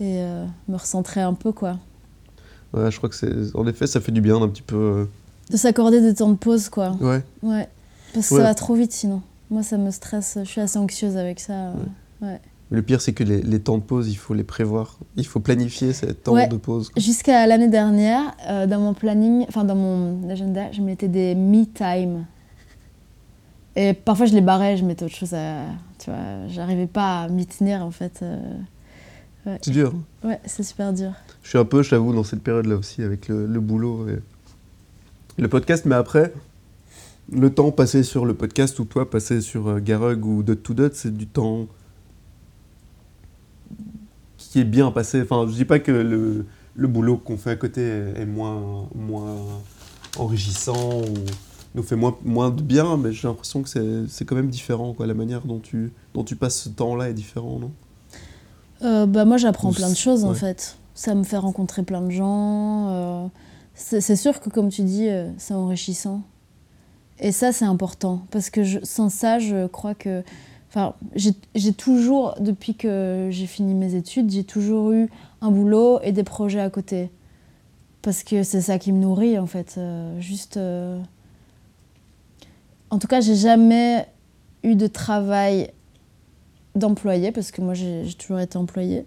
et euh, me recentrer un peu, quoi. Ouais, je crois que c'est. En effet, ça fait du bien d'un petit peu. De s'accorder des temps de pause, quoi. Ouais. Ouais. Parce que Ouais. ça va trop vite, sinon. Moi, ça me stresse. Je suis assez anxieuse avec ça. euh. Le pire, c'est que les, les temps de pause, il faut les prévoir. Il faut planifier ces temps Ouais. de pause. Jusqu'à l'année dernière, euh, dans mon planning, enfin dans mon agenda, je mettais des me time. Et parfois je les barrais, je mettais autre chose à. Tu vois, j'arrivais pas à m'y tenir en fait. euh. C'est dur. Ouais, c'est super dur. Je suis un peu, je t'avoue, dans cette période-là aussi, avec le, le boulot et le podcast. Mais après, le temps passé sur le podcast ou toi passé sur euh, Garug ou Dot to Dot, c'est du temps qui est bien passé. Enfin, je dis pas que le, le boulot qu'on fait à côté est est moins, moins enrichissant ou nous fait moins, moins de bien, mais j'ai l'impression que c'est quand même différent. Quoi. La manière dont tu, dont tu passes ce temps-là est différent, non? Euh, bah, moi, j'apprends plein de choses en fait. Ça me fait rencontrer plein de gens. euh, c'est sûr que, comme tu dis, euh, c'est enrichissant. Et ça, c'est important. Parce que je- sans ça, je crois que. Enfin, j'ai toujours, depuis que j'ai fini mes études, j'ai toujours eu un boulot et des projets à côté. Parce que c'est ça qui me nourrit, en fait. juste. Euh, En tout cas, j'ai jamais eu de travail d'employé, parce que moi, j'ai toujours été employée,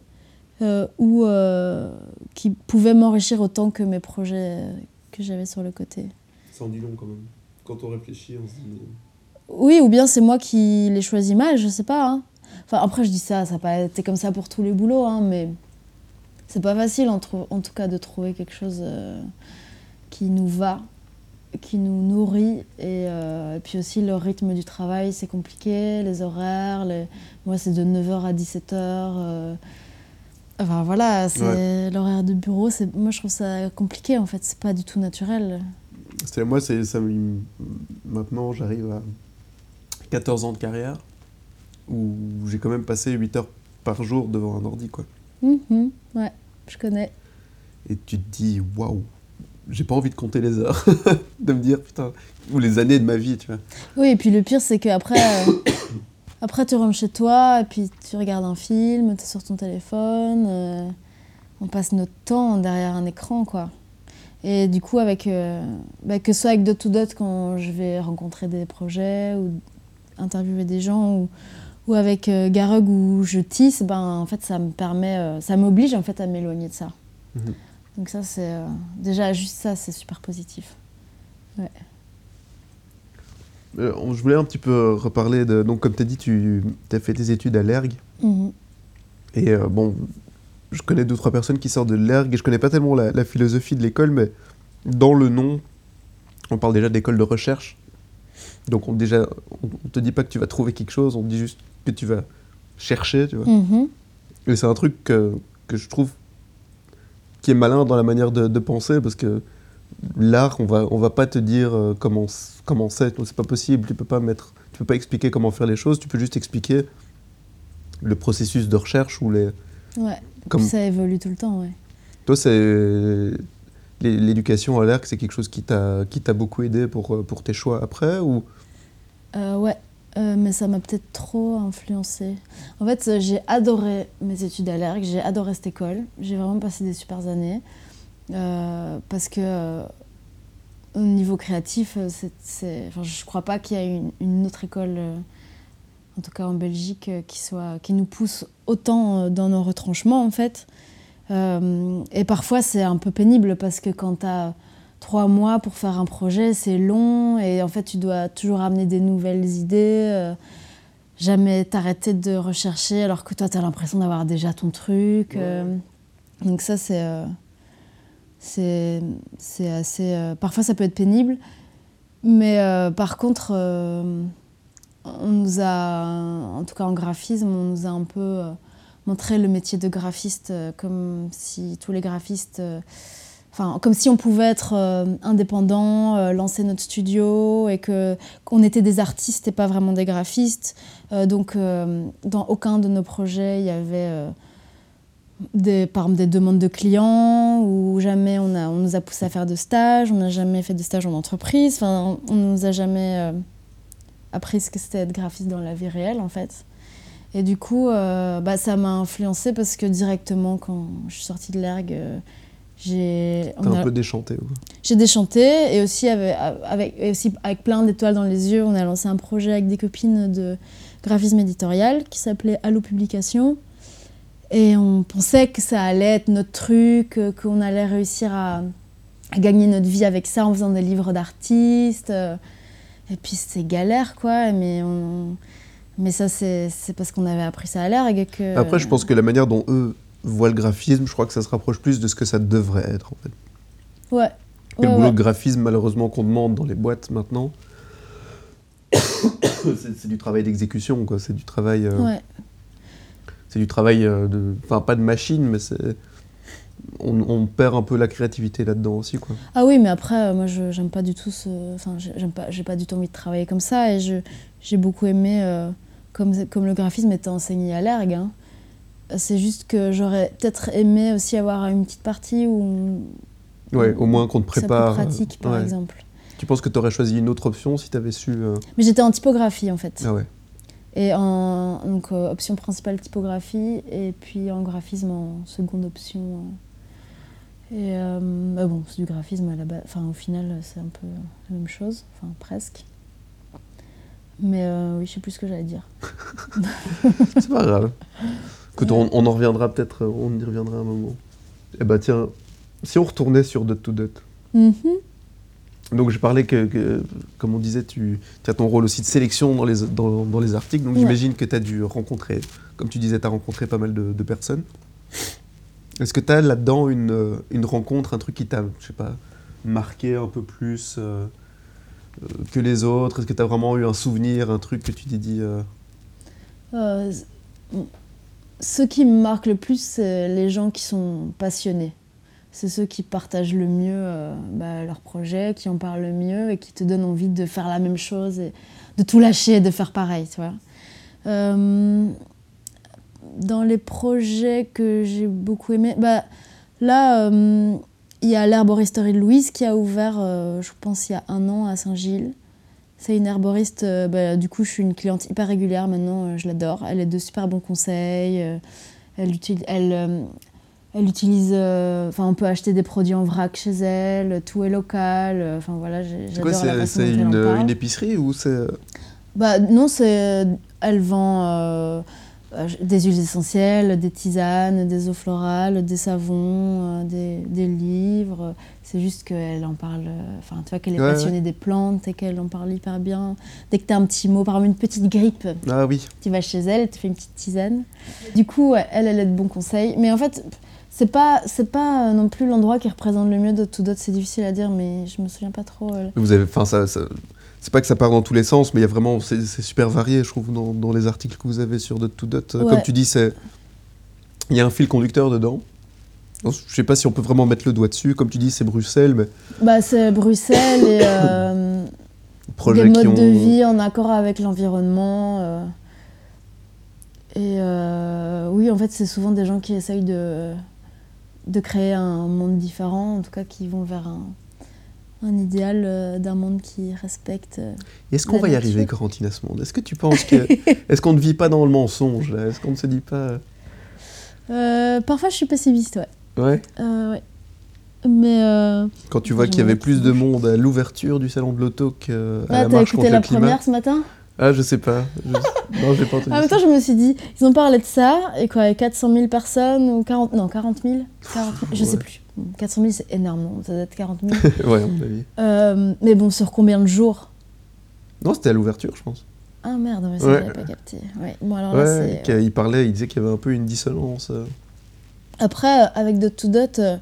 euh, ou euh, qui pouvait m'enrichir autant que mes projets euh, que j'avais sur le côté. Ça en dit long quand même. Quand on réfléchit, on se dit. Oui, ou bien c'est moi qui l'ai choisi mal, je sais pas. hein. Enfin, après, je dis ça, ça n'a pas été comme ça pour tous les boulots, hein, mais c'est pas facile en, en tout cas de trouver quelque chose euh, qui nous va, qui nous nourrit. Et, euh, et puis aussi, le rythme du travail, c'est compliqué, les horaires. Les... Moi, c'est de 9h à 17h. euh, Enfin voilà, c'est l'horaire de bureau. C'est moi je trouve ça compliqué en fait. C'est pas du tout naturel. C'est moi, c'est ça. Maintenant, j'arrive à 14 ans de carrière où j'ai quand même passé 8 heures par jour devant un ordi, quoi. Mhm, ouais, je connais. Et tu te dis, waouh, j'ai pas envie de compter les heures, de me dire putain, ou les années de ma vie, tu vois. Oui, et puis le pire, c'est qu'après, euh, après, tu rentres chez toi, et puis tu regardes un film, tu es sur ton téléphone. euh, on passe notre temps derrière un écran, quoi. Et du coup, avec, euh, bah, que ce soit avec Dot to Dot, quand je vais rencontrer des projets ou interviewer des gens, ou, ou avec euh, Garug où je tisse, ben, en fait, ça me permet, euh, ça m'oblige en fait à m'éloigner de ça. Mhm. Donc ça, c'est euh, déjà juste ça, c'est super positif. Euh, on- je voulais un petit peu reparler de. Donc, comme tu as dit, tu as fait tes études à l'ERG. Mhm. Et euh, bon, je connais deux, trois personnes qui sortent de l'ERG et je connais pas tellement la, la philosophie de l'école, mais dans le nom, on parle déjà d'école de recherche. Donc, on, déjà, on, on te dit pas que tu vas trouver quelque chose, on te dit juste que tu vas chercher, tu vois. Mhm. Et c'est un truc que, que je trouve qui est malin dans la manière de, de penser parce que l'art, on va, on va pas te dire euh, comment comment c'est, c'est pas possible. Tu peux pas mettre, tu peux pas expliquer comment faire les choses. Tu peux juste expliquer le processus de recherche ou les. Ouais. Comme ça évolue tout le temps, ouais. toi, c'est l'é- l'éducation à l'art, c'est quelque chose qui t'a qui t'a beaucoup aidé pour euh, pour tes choix après ou Euh, ouais, euh, mais ça m'a peut-être trop influencé. En fait, euh, j'ai adoré mes études à l'ERG, j'ai adoré cette école. J'ai vraiment passé des super années. Euh, parce que au niveau créatif, je crois pas qu'il y ait une, autre école, en tout cas en Belgique, qui, soit, qui nous pousse autant dans nos retranchements, en fait. Et parfois, c'est un peu pénible parce que quand tu as trois mois pour faire un projet, c'est long et en fait tu dois toujours amener des nouvelles idées, euh, jamais t'arrêter de rechercher alors que toi tu as l'impression d'avoir déjà ton truc. euh. donc ça c'est euh, c'est assez parfois ça peut être pénible mais par contre on nous a en tout cas en graphisme on nous a un peu montré le métier de graphiste comme si tous les graphistes Enfin, comme si on pouvait être euh, indépendant, euh, lancer notre studio et que qu'on était des artistes et pas vraiment des graphistes. Euh, donc, dans aucun de nos projets, il y avait des, par exemple, des demandes de clients ou jamais on, a, on nous a poussé à faire de stages. On n'a jamais fait de stage en entreprise. Enfin, on ne nous a jamais appris ce que c'était être graphiste dans la vie réelle, en fait. Et du coup, bah, ça m'a influencé parce que directement, quand je suis sortie de l'ergue, j'ai on un peu déchanté. ouais. j'ai déchanté et aussi avec, avec, et aussi avec plein d'étoiles dans les yeux, on a lancé un projet avec des copines de graphisme éditorial qui s'appelait Allo Publication. Et on pensait que ça allait être notre truc, euh, qu'on allait réussir à, à gagner notre vie avec ça en faisant des livres d'artistes. euh, Et puis c'est galère quoi, mais, on, mais ça c'est parce qu'on avait appris ça à l'ergue et que... Après, je pense que la manière dont eux voient le graphisme, je crois que ça se rapproche plus de ce que ça devrait être en fait. Ouais. Et le boulot ouais. de graphisme, malheureusement, qu'on demande dans les boîtes maintenant, c'est du travail d'exécution, quoi. C'est du travail, euh, Ouais. c'est du travail euh, de, enfin pas de machine, mais c'est, on, on perd un peu la créativité là-dedans aussi, quoi. Ah oui, mais après, euh, moi, je j'aime pas du tout ce. Enfin, j'ai- j'aime pas, j'ai pas du tout envie de travailler comme ça. Et j'ai beaucoup aimé, euh, comme, comme le graphisme était enseigné à l'ergue. hein. C'est juste que j'aurais peut-être aimé aussi avoir une petite partie où. Ouais, au moins qu'on te prépare. pratique, par ouais. exemple. Tu penses que tu aurais choisi une autre option si tu avais su. euh, Mais j'étais en typographie, en fait. Ah ouais. Et en donc, euh, option principale typographie, et puis en graphisme en seconde option. euh. Et euh, bah bon, c'est du graphisme à la base. Enfin, au final, c'est un peu la même chose, enfin presque. Mais euh, oui, je sais plus ce que j'allais dire. C'est pas grave. Écoute, on, on en reviendra peut-être, euh, on y reviendra un moment. Eh bah tiens, si on retournait sur Dot to Dot. Mhm. Donc je parlais que, que, comme on disait, tu, as ton rôle aussi de sélection dans les, dans, dans les articles. Donc Ouais. j'imagine que tu as dû rencontrer, comme tu disais, tu as rencontré pas mal de, de personnes. Est-ce que tu as là-dedans une, euh, une rencontre, un truc qui t'a, je sais pas, marqué un peu plus euh, que les autres? Est-ce que tu as vraiment eu un souvenir, un truc que tu t'es dit euh, Euh, ce qui me marque le plus, c'est les gens qui sont passionnés. C'est ceux qui partagent le mieux euh, bah, leur projet, qui en parlent le mieux et qui te donnent envie de faire la même chose et de tout lâcher et de faire pareil. Tu vois. Euh, dans les projets que j'ai beaucoup aimés, bah, là, euh, il y a l'herboristerie de Louise qui a ouvert, je pense, il y a un an à Saint-Gilles. C'est une herboriste, euh, bah, du coup je suis une cliente hyper régulière maintenant, euh, je l'adore. Elle a de super bons conseils, euh, elle, utilise, elle, elle utilise, euh, enfin on peut acheter des produits en vrac chez elle, tout est local, euh, enfin voilà, j'ai- C'est quoi j'adore C'est une, une épicerie ou c'est. Bah non, c'est elle vend euh, des huiles essentielles, des tisanes, des eaux florales, des savons, euh, des, des livres. C'est juste qu'elle en parle, euh, enfin tu vois qu'elle est Ouais, passionnée des plantes et qu'elle en parle hyper bien. Dès que tu as un petit mot, par exemple une petite grippe, Ah oui. tu vas chez elle, tu fais une petite tisane. Du coup, elle, elle a de bons conseils. Mais en fait, c'est pas, c'est pas euh, non plus l'endroit qui représente le mieux de tout d'autre. C'est difficile à dire, mais je me souviens pas trop. euh, Vous avez, enfin, ça, ça- c'est pas que ça part dans tous les sens, mais il y a vraiment, c'est super varié, je trouve, dans, dans les articles que vous avez sur Dot to Dot. Ouais. Comme tu dis, c'est, il y a un fil conducteur dedans. Je sais pas si on peut vraiment mettre le doigt dessus. Comme tu dis, c'est Bruxelles, mais Bah, c'est Bruxelles et euh, des modes ont. de vie en accord avec l'environnement. euh. et euh, oui, en fait, c'est souvent des gens qui essayent de, de créer un monde différent, en tout cas qui vont vers un, un idéal euh, d'un monde qui respecte. euh. Est-ce qu'on va y arriver, Corentine, à ce monde? Est-ce que tu penses que, est-ce qu'on ne vit pas dans le mensonge Est-ce qu'on ne se dit pas, Euh, parfois, je suis pessimiste, ouais. ouais? Euh, ouais. Mais euh, Quand tu vois qu'il y avait ai plus de monde à l'ouverture du salon de l'auto qu'à là, la t'as marche écouté contre la le climat. première ce matin? Ah, je sais pas. Je- Non, j'ai pas entendu. En même temps, je me suis dit, ils ont parlé de ça, et quoi, 400 000 personnes, ou 40, non, 40 000, 40 000, je sais Ouais. plus. 400 000, c'est énorme, non Ça doit être 40 000. ouais, à mon avis. Euh, mais bon, sur combien de jours? Non, c'était à l'ouverture, je pense. Ah merde, mais ça, Ouais. pas capté. Ouais. Bon, alors là, Ouais, c'est. qu'il- il parlait, il disait qu'il y avait un peu une dissonance. euh. Après, euh, avec Dot to Dot, euh,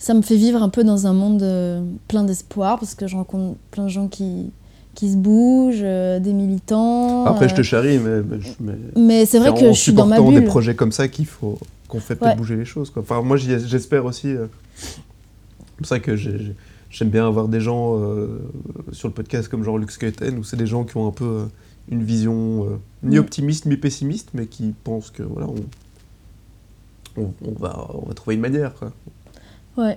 ça me fait vivre un peu dans un monde euh, plein d'espoir parce que je rencontre plein de gens qui, qui se bougent, euh, des militants. Après, je te euh, charrie, mais, mais, c'est vrai que je suis dans ma bulle. des projets comme ça qu'il faut qu'on fait peut-être Ouais. bouger les choses. Quoi. Enfin, moi, j'espère aussi. euh, C'est pour ça que j'ai- j'ai- j'aime bien avoir des gens euh, sur le podcast comme Jean-Luc Skeuten, où c'est des gens qui ont un peu euh, une vision ni Mm. optimiste ni pessimiste, mais qui pensent que voilà, on, on, on va, on va trouver une manière. Quoi. Ouais.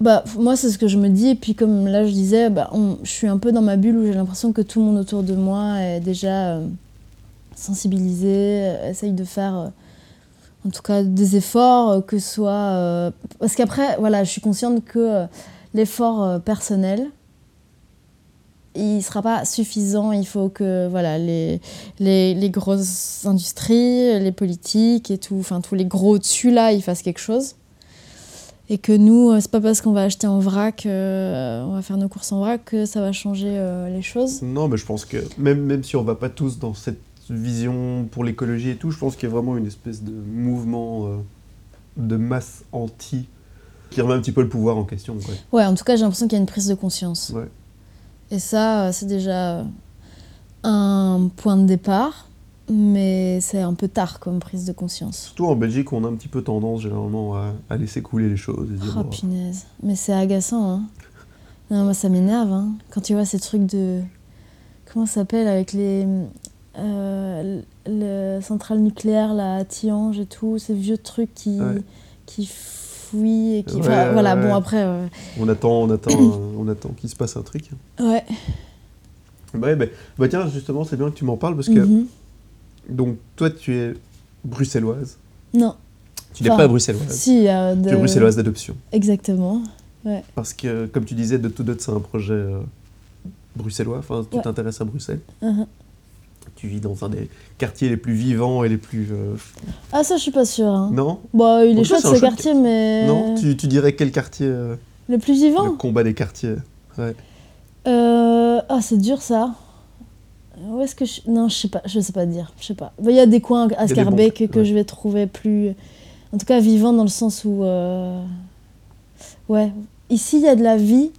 Bah, moi, c'est ce que je me dis. Et puis, comme là, je disais, bah, on- je suis un peu dans ma bulle où j'ai l'impression que tout le monde autour de moi est déjà euh, sensibilisé, essaye de faire, euh, en tout cas, des efforts, euh, que ce soit. euh, Parce qu'après, voilà, je suis consciente que euh, l'effort personnel, il ne sera pas suffisant. Il faut que voilà, les, les, les grosses industries, les politiques et tout, enfin, tous les gros dessus là, ils fassent quelque chose. Et que nous, c'est pas parce qu'on va acheter en vrac, on va faire nos courses en vrac, que ça va changer les choses. Non, mais je pense que même, même si on va pas tous dans cette vision pour l'écologie et tout, je pense qu'il y a vraiment une espèce de mouvement euh, de masse anti qui remet un petit peu le pouvoir en question. Quoi. Ouais, en tout cas, j'ai l'impression qu'il y a une prise de conscience. Ouais. Et ça, euh, c'est déjà euh, un point de départ, mais c'est un peu tard comme prise de conscience. Surtout en Belgique, on a un petit peu tendance généralement à, à laisser couler les choses. Et dire, Oh, punaise. Mais c'est agaçant, hein. Non, moi, ça m'énerve, hein. Quand tu vois ces trucs de... Comment ça s'appelle avec les... Euh, le centrale nucléaire, là, à Tihange et tout, ces vieux trucs qui, Ouais. qui fouillent et qui... Ouais, voilà, bon, après... euh, on attend, on attend, on attend qu'il se passe un truc. Ouais. Bah, bah tiens, justement, c'est bien que tu m'en parles parce que Mhm. donc toi, tu es bruxelloise. Non. Tu n'es Enfin, pas bruxelloise. Si, euh, de... Tu es bruxelloise d'adoption. Exactement. Parce que, comme tu disais, de tout d'autre, c'est un projet euh, bruxellois. Enfin, tu Ouais. t'intéresses à Bruxelles. Mhm. Tu vis dans un des quartiers les plus vivants et les plus. euh, Ah, ça, je suis pas sûre. Hein. Non Bon, il est chouette c'est un ce chouette quartier, mais. Non tu, tu dirais quel quartier euh, Le plus Le vivant combat des quartiers. Ouais. Euh, Ah, c'est dur ça. Où est-ce que je. Non, je sais pas, je sais pas dire. Je sais pas. Bah, Il y a des coins à des Scarbeck que ouais. je vais trouver plus. En tout cas, vivants dans le sens où. euh, Ouais. Ici, il y a de la vie,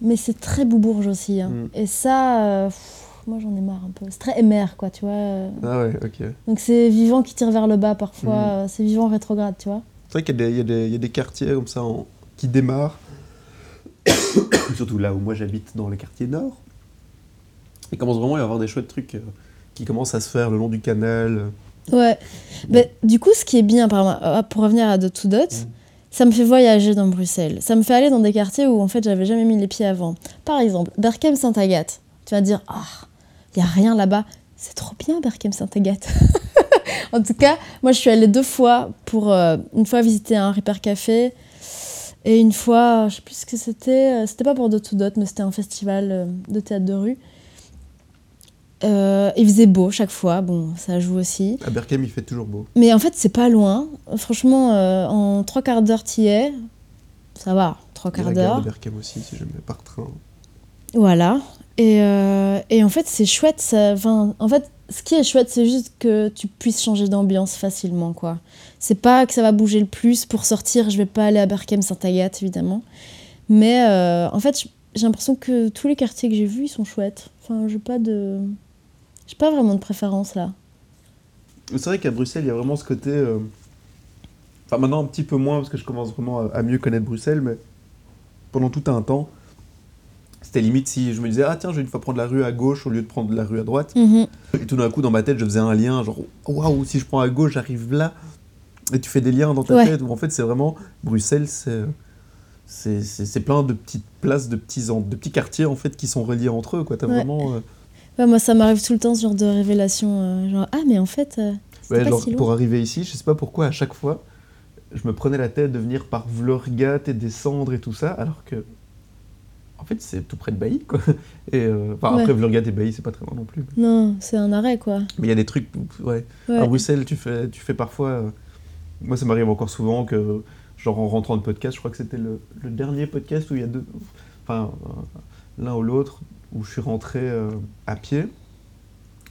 mais c'est très boubourge aussi. hein. Mm. Et ça. euh, pff, Moi, j'en ai marre un peu. C'est très MR, quoi, tu vois. Ah ouais, ok. Donc, c'est vivant qui tire vers le bas parfois. Mm. euh, C'est vivant rétrograde, tu vois. C'est vrai qu'il y, a des- y y a quartiers comme ça en- qui démarrent. Surtout là où moi j'habite, dans les quartiers nord. Il commence vraiment à y avoir des chouettes trucs euh, qui commencent à se faire le long du canal. Ouais. Mais du coup, ce qui est bien, exemple, euh, pour revenir à Dot to Dot, Mm. ça me fait voyager dans Bruxelles. Ça me fait aller dans des quartiers où, en fait, j'avais jamais mis les pieds avant. Par exemple, Berkem-Saint-Agathe. Tu vas dire, ah, il y a rien là-bas. C'est trop bien, Berkem-Saint-Agathe. en tout cas, moi, je suis allée deux fois pour, euh, une fois, visiter un Repair Café. Et une fois, je sais plus ce que c'était. euh, C'était pas pour Dot to Dot, mais c'était un festival euh, de théâtre de rue. Euh, il faisait beau chaque fois, bon, ça joue aussi. À Berkem, il fait toujours beau. Mais en fait, c'est pas loin. Franchement, euh, en trois quarts d'heure, t'y es. Ça va, trois quarts d'heure. de Berkem aussi, si jamais par train. Voilà. Et, euh, et en fait, c'est chouette. En fait, ce qui est chouette, c'est juste que tu puisses changer d'ambiance facilement, quoi. C'est pas que ça va bouger le plus. Pour sortir, je vais pas aller à Berkem, Saint-Agathe, évidemment. Mais euh, en fait, j'ai l'impression que tous les quartiers que j'ai vus, ils sont chouettes. Enfin, j'ai pas de... J'ai pas vraiment de préférence, là. C'est vrai qu'à Bruxelles, il y a vraiment ce côté. euh, Enfin, maintenant un petit peu moins, parce que je commence vraiment à mieux connaître Bruxelles, mais pendant tout un temps, c'était limite si je me disais, ah tiens, je vais une fois prendre la rue à gauche au lieu de prendre la rue à droite. Mhm. Et tout d'un coup, dans ma tête, je faisais un lien, genre, waouh, si je prends à gauche, j'arrive là. Et tu fais des liens dans ta Ouais. tête, où en fait, c'est vraiment. Bruxelles, c'est. C'est plein de petites places, de petits, de petits quartiers en fait qui sont reliés entre eux. quoi. T'as Ouais. vraiment. euh, Ouais, moi, ça m'arrive tout le temps, ce genre de révélation. euh, genre, ah, mais en fait, euh, pas genre, si loin. pour arriver ici, je sais pas pourquoi, à chaque fois, je me prenais la tête de venir par Vlorgat et descendre et tout ça, alors que. En fait, c'est tout près de Bailly, quoi. Et, euh, enfin, Ouais. après, Vlorgat et Bailly, c'est pas très loin non plus. Non, c'est un arrêt, quoi. Mais il y a des trucs, ouais. Ouais. À Bruxelles, tu fais, tu fais parfois. euh, moi, ça m'arrive encore souvent que genre en rentrant de podcast, je crois que c'était le, le dernier podcast où il y a deux, enfin euh, l'un ou l'autre, où je suis rentré à pied.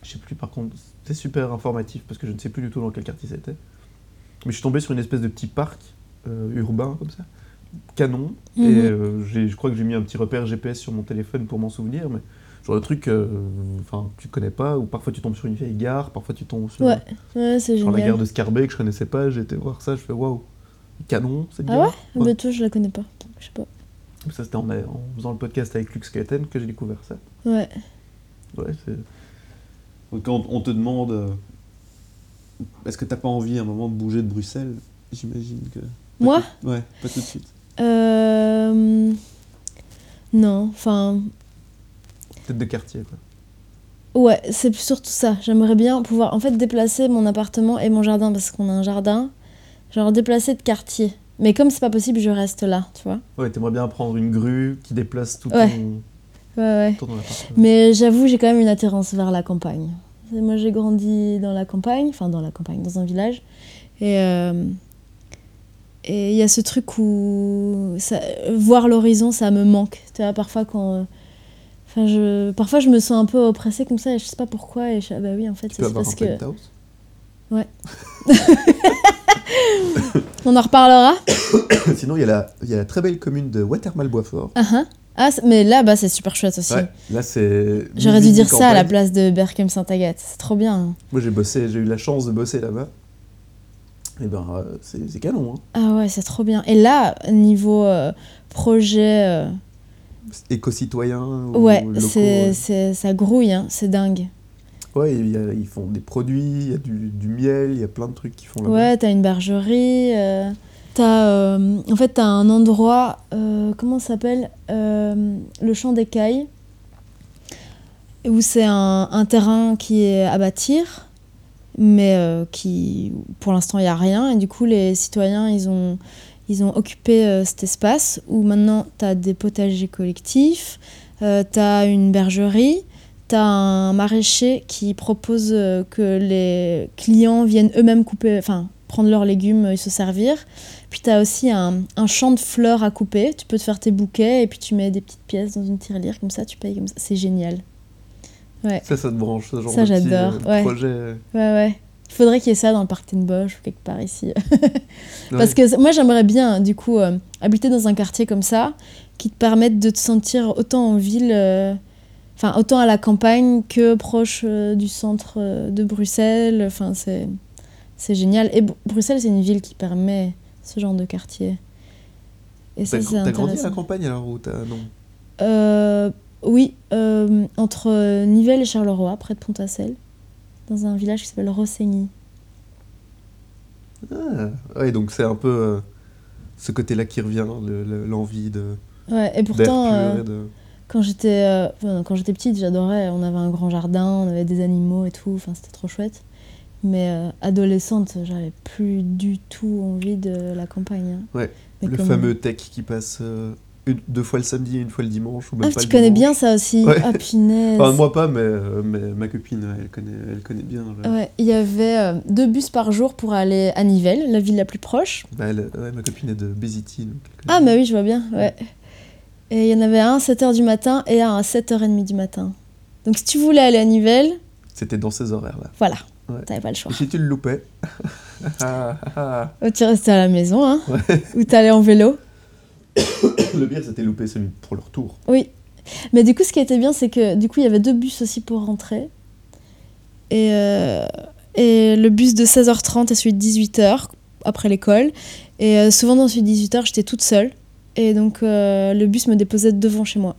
Je sais plus par contre, c'était super informatif parce que je ne sais plus du tout dans quel quartier c'était. Mais je suis tombé sur une espèce de petit parc urbain comme ça, canon. Mhm. Et euh, j'ai- je crois que j'ai mis un petit repère GPS sur mon téléphone pour m'en souvenir, mais genre le truc, euh, enfin tu connais pas, ou parfois tu tombes sur une vieille gare, parfois tu tombes sur Ouais, ouais, c'est genre la gare de Scarbeck, je connaissais pas, j'ai été voir ça, je fais waouh, canon cette Ah gare. ouais? Ah bah toi, je la connais pas. Je sais pas. Ça c'était en, en faisant le podcast avec Lux Skaten que j'ai découvert ça. Ouais. Ouais, c'est. Quand on te demande, euh, est-ce que t'as pas envie à un moment de bouger de Bruxelles? J'imagine que. Moi? Tout- Ouais, pas tout de suite. Euh... Non, enfin... Peut-être de quartier quoi. Ouais, c'est surtout ça. J'aimerais bien pouvoir en fait déplacer mon appartement et mon jardin parce qu'on a un jardin. Genre déplacer de quartier. Mais comme c'est pas possible, je reste là, tu vois. Ouais, t'aimerais bien prendre une grue qui déplace tout Ouais. ton, Ouais, ouais. ton. Mais j'avoue, j'ai quand même une attirance vers la campagne. Moi, j'ai grandi dans la campagne, enfin dans la campagne, dans un village. Et euh, et il y a ce truc où ça- voir l'horizon, ça me manque. Tu vois, parfois quand. euh, Enfin, je, parfois, je me sens un peu oppressée comme ça et je sais pas pourquoi. Et je, ah bah oui, en fait, c'est parce que. penthouse? On en reparlera Sinon, il y, a la- il y a la très belle commune de Watermal-Boisfort. Ah, ah. Ah, mais là, bah, c'est super chouette aussi. Ouais, là c'est. J'aurais dû dire ça à la place de Berkem Saint-Agathe. C'est trop bien. Moi j'ai bossé, j'ai eu la chance de bosser là-bas. Et ben euh, c'est canon, hein. Ah ouais, c'est trop bien. Et là, niveau euh, projet. euh, Éco-citoyen. ou Ouais, c'est, ça grouille, hein, c'est dingue. Ouais, il y a- ils font des produits, il y a du, du miel, il y a plein de trucs qu'ils font là-bas. Ouais, t'as une bergerie, euh, t'as, euh, en fait, t'as un endroit, euh, comment ça s'appelle Euh, Le champ d'écailles, où c'est un, un terrain qui est à bâtir, mais euh, qui, pour l'instant, il n'y a rien. Et du coup, les citoyens, ils ont, ils ont occupé euh, cet espace où maintenant, t'as des potagers collectifs, euh, t'as une bergerie, T'as un maraîcher qui propose euh, que les clients viennent eux-mêmes couper, enfin prendre leurs légumes et se servir. Puis t'as aussi un, un champ de fleurs à couper. Tu peux te faire tes bouquets et puis tu mets des petites pièces dans une tirelire comme ça, tu payes comme ça. C'est génial. Ça, ça te branche, ce genre Ça, de petit, j'adore, euh, ouais. projet. Ouais, ouais. Il faudrait qu'il y ait ça dans le parc Bosch ou quelque part ici. Parce Ouais. que moi, j'aimerais bien, du coup, euh, habiter dans un quartier comme ça, qui te permette de te sentir autant en ville, euh, enfin, autant à la campagne que proche euh, du centre de Bruxelles. Enfin, c'est, c'est génial. Et Bru- Bruxelles, c'est une ville qui permet ce genre de quartier. Et ça, T'as c'est t'as grandi à la campagne alors ou t'as. Non? Euh, oui, euh, entre Nivelles et Charleroi, près de Pontassel, dans un village qui s'appelle Rossigny. Ah, ouais, donc c'est un peu euh, ce côté-là qui revient, le- le- l'envie de Ouais, et pourtant, euh, et de. quand j'étais enfin, quand j'étais petite, j'adorais. On avait un grand jardin, on avait des animaux et tout. Enfin, c'était trop chouette. Mais adolescente, j'avais plus du tout envie de la campagne. hein. Ouais, Mais le comme- fameux tech qui passe une- deux fois le samedi et une fois le dimanche. Ou même Ah, pas tu connais dimanche. bien ça aussi. Ouais. Ah, punaise. Enfin, moi pas, mais, euh, mais ma copine, elle connaît, elle connaît bien. Ouais, il y avait euh, deux bus par jour pour aller à Nivelles, la ville la plus proche. Bah, elle- ouais, ma copine est de elle Ah, bah oui, je vois bien, ouais. Et il y en avait un à 7h du matin et un à 7h30 du matin. Donc si tu voulais aller à Nivelles, C'était dans ces horaires-là. voilà, Ouais. t'avais pas le choix. Et si tu le loupais ah, ah, ah. Tu restais à la maison, hein, ou t'allais en vélo. Le pire, c'était louper celui pour le retour. Oui. Mais du coup, ce qui était bien, c'est que du coup, il y avait deux bus aussi pour rentrer. Et, euh, et le bus de 16h30 et celui de 18h après l'école. Et euh, souvent, dans celui de 18h, j'étais toute seule. Et donc, euh, le bus me déposait devant chez moi.